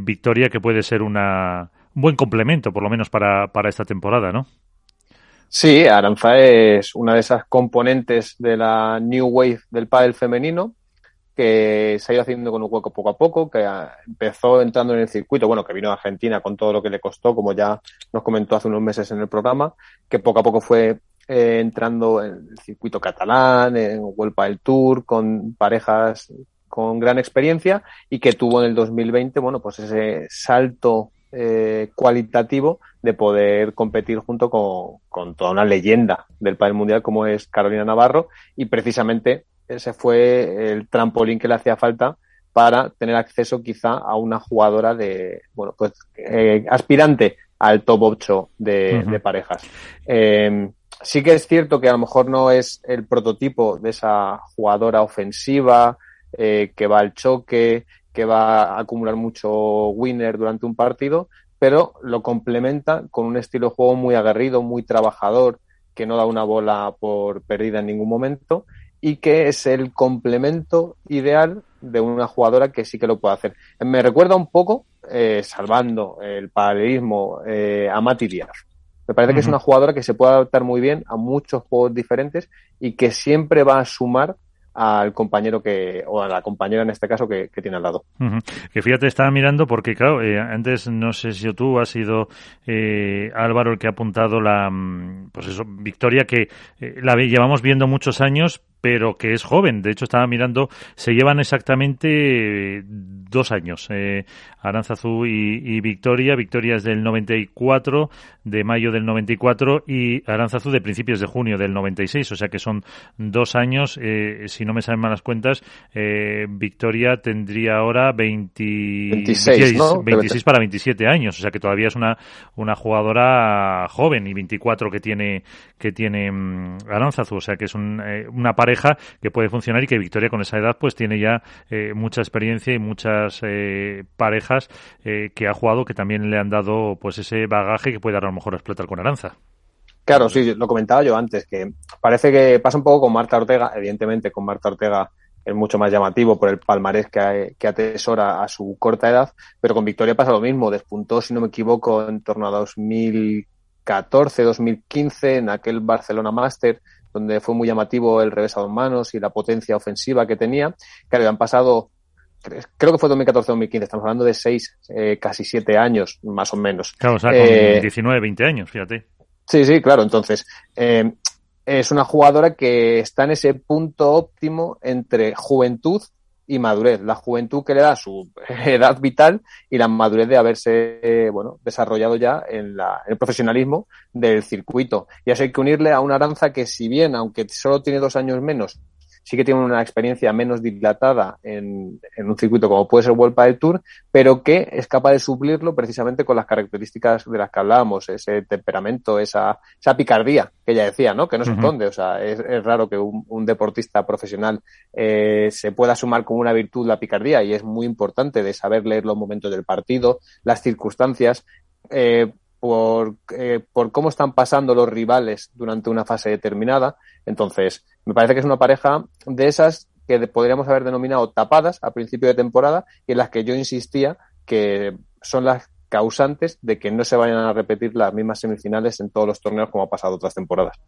S3: victoria que puede ser una, un buen complemento, por lo menos para, para esta temporada, ¿no?
S5: Sí, Aranza es una de esas componentes de la New Wave del pádel femenino que se ha ido haciendo con un hueco poco a poco, que empezó entrando en el circuito, bueno, que vino a Argentina con todo lo que le costó, como ya nos comentó hace unos meses en el programa, que poco a poco fue eh, entrando en el circuito catalán, en World Padel Tour, con parejas con gran experiencia y que tuvo en el 2020, bueno, pues ese salto eh, cualitativo de poder competir junto con, toda una leyenda del pádel mundial como es Carolina Navarro y precisamente ese fue el trampolín que le hacía falta para tener acceso quizá a una jugadora de, bueno, pues eh, aspirante al top 8 de, parejas. Eh, sí que es cierto que a lo mejor no es el prototipo de esa jugadora ofensiva que va al choque, que va a acumular mucho winner durante un partido, pero lo complementa con un estilo de juego muy aguerrido, muy trabajador, que no da una bola por perdida en ningún momento y que es el complemento ideal de una jugadora que sí que lo puede hacer. Me recuerda un poco, eh, salvando el paralelismo, eh, a Mati Díaz. Me parece que es una jugadora que se puede adaptar muy bien a muchos juegos diferentes y que siempre va a sumar al compañero que, o a la compañera en este caso que, tiene al lado.
S3: Que fíjate, estaba mirando porque, claro, eh, antes no sé si tú has sido eh, Álvaro el que ha apuntado la, mm, pues eso, victoria que eh, la llevamos viendo muchos años, pero que es joven. De hecho, estaba mirando, se llevan exactamente dos años, eh, Aranzazú y, Victoria. Victoria es del 94, de mayo del 94, y Aranzazú de principios de junio del 96. O sea que son dos años. Eh, si no me salen malas cuentas, eh, Victoria tendría ahora
S5: 26,
S3: 26 para 27 años. O sea que todavía es una, una jugadora joven y 24 que tiene, que tiene um, Aranzazú. O sea que es eh, una pareja que puede funcionar y que Victoria con esa edad pues tiene ya eh, mucha experiencia y muchas eh, parejas eh, que ha jugado que también le han dado pues ese bagaje que puede a lo mejor explotar con Aranza.
S5: Claro, sí, lo comentaba yo antes, que parece que pasa un poco con Marta Ortega, evidentemente con Marta Ortega es mucho más llamativo por el palmarés que, que, atesora a su corta edad, pero con Victoria pasa lo mismo, despuntó, si no me equivoco, en torno a 2014, 2015, en aquel Barcelona Master, donde fue muy llamativo el revés a dos manos y la potencia ofensiva que tenía. Claro, han pasado, creo que fue 2014-2015, estamos hablando de seis, eh, casi siete años, más o menos.
S3: Claro, o sea, con 19, eh, 20 años, fíjate.
S5: Sí, sí, claro. Entonces, eh, es una jugadora que está en ese punto óptimo entre juventud y madurez. La juventud que le da su <laughs> edad vital y la madurez de haberse, bueno, desarrollado ya en, la, el profesionalismo del circuito. Y eso hay que unirle a una Aranza que si bien, aunque solo tiene dos años menos, sí que tiene una experiencia menos dilatada en, en un circuito como puede ser World del Tour, pero que es capaz de suplirlo precisamente con las características de las que hablábamos, ese temperamento, esa, esa picardía que ella decía, ¿no? Que no se esconde, o sea, es, es, raro que un, un deportista profesional eh, se pueda sumar como una virtud la picardía y es muy importante de saber leer los momentos del partido, las circunstancias, eh, por, eh, por cómo están pasando los rivales durante una fase determinada. Entonces, me parece que es una pareja de esas que podríamos haber denominado tapadas a principio de temporada y en las que yo insistía que son las causantes de que no se vayan a repetir las mismas semifinales en todos los torneos como ha pasado otras temporadas.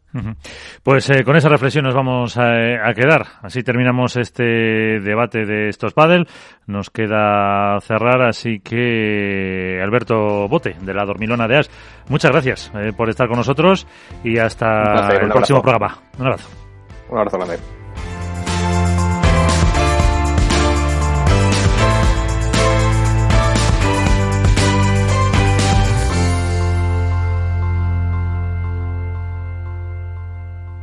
S3: Pues eh, con esa reflexión nos vamos a, quedar. Así terminamos este debate de estos paddle. Nos queda cerrar, así que Alberto Bote, de la Dormilona de As, muchas gracias eh, por estar con nosotros y hasta el próximo programa. Un abrazo.
S5: Un abrazo, grande.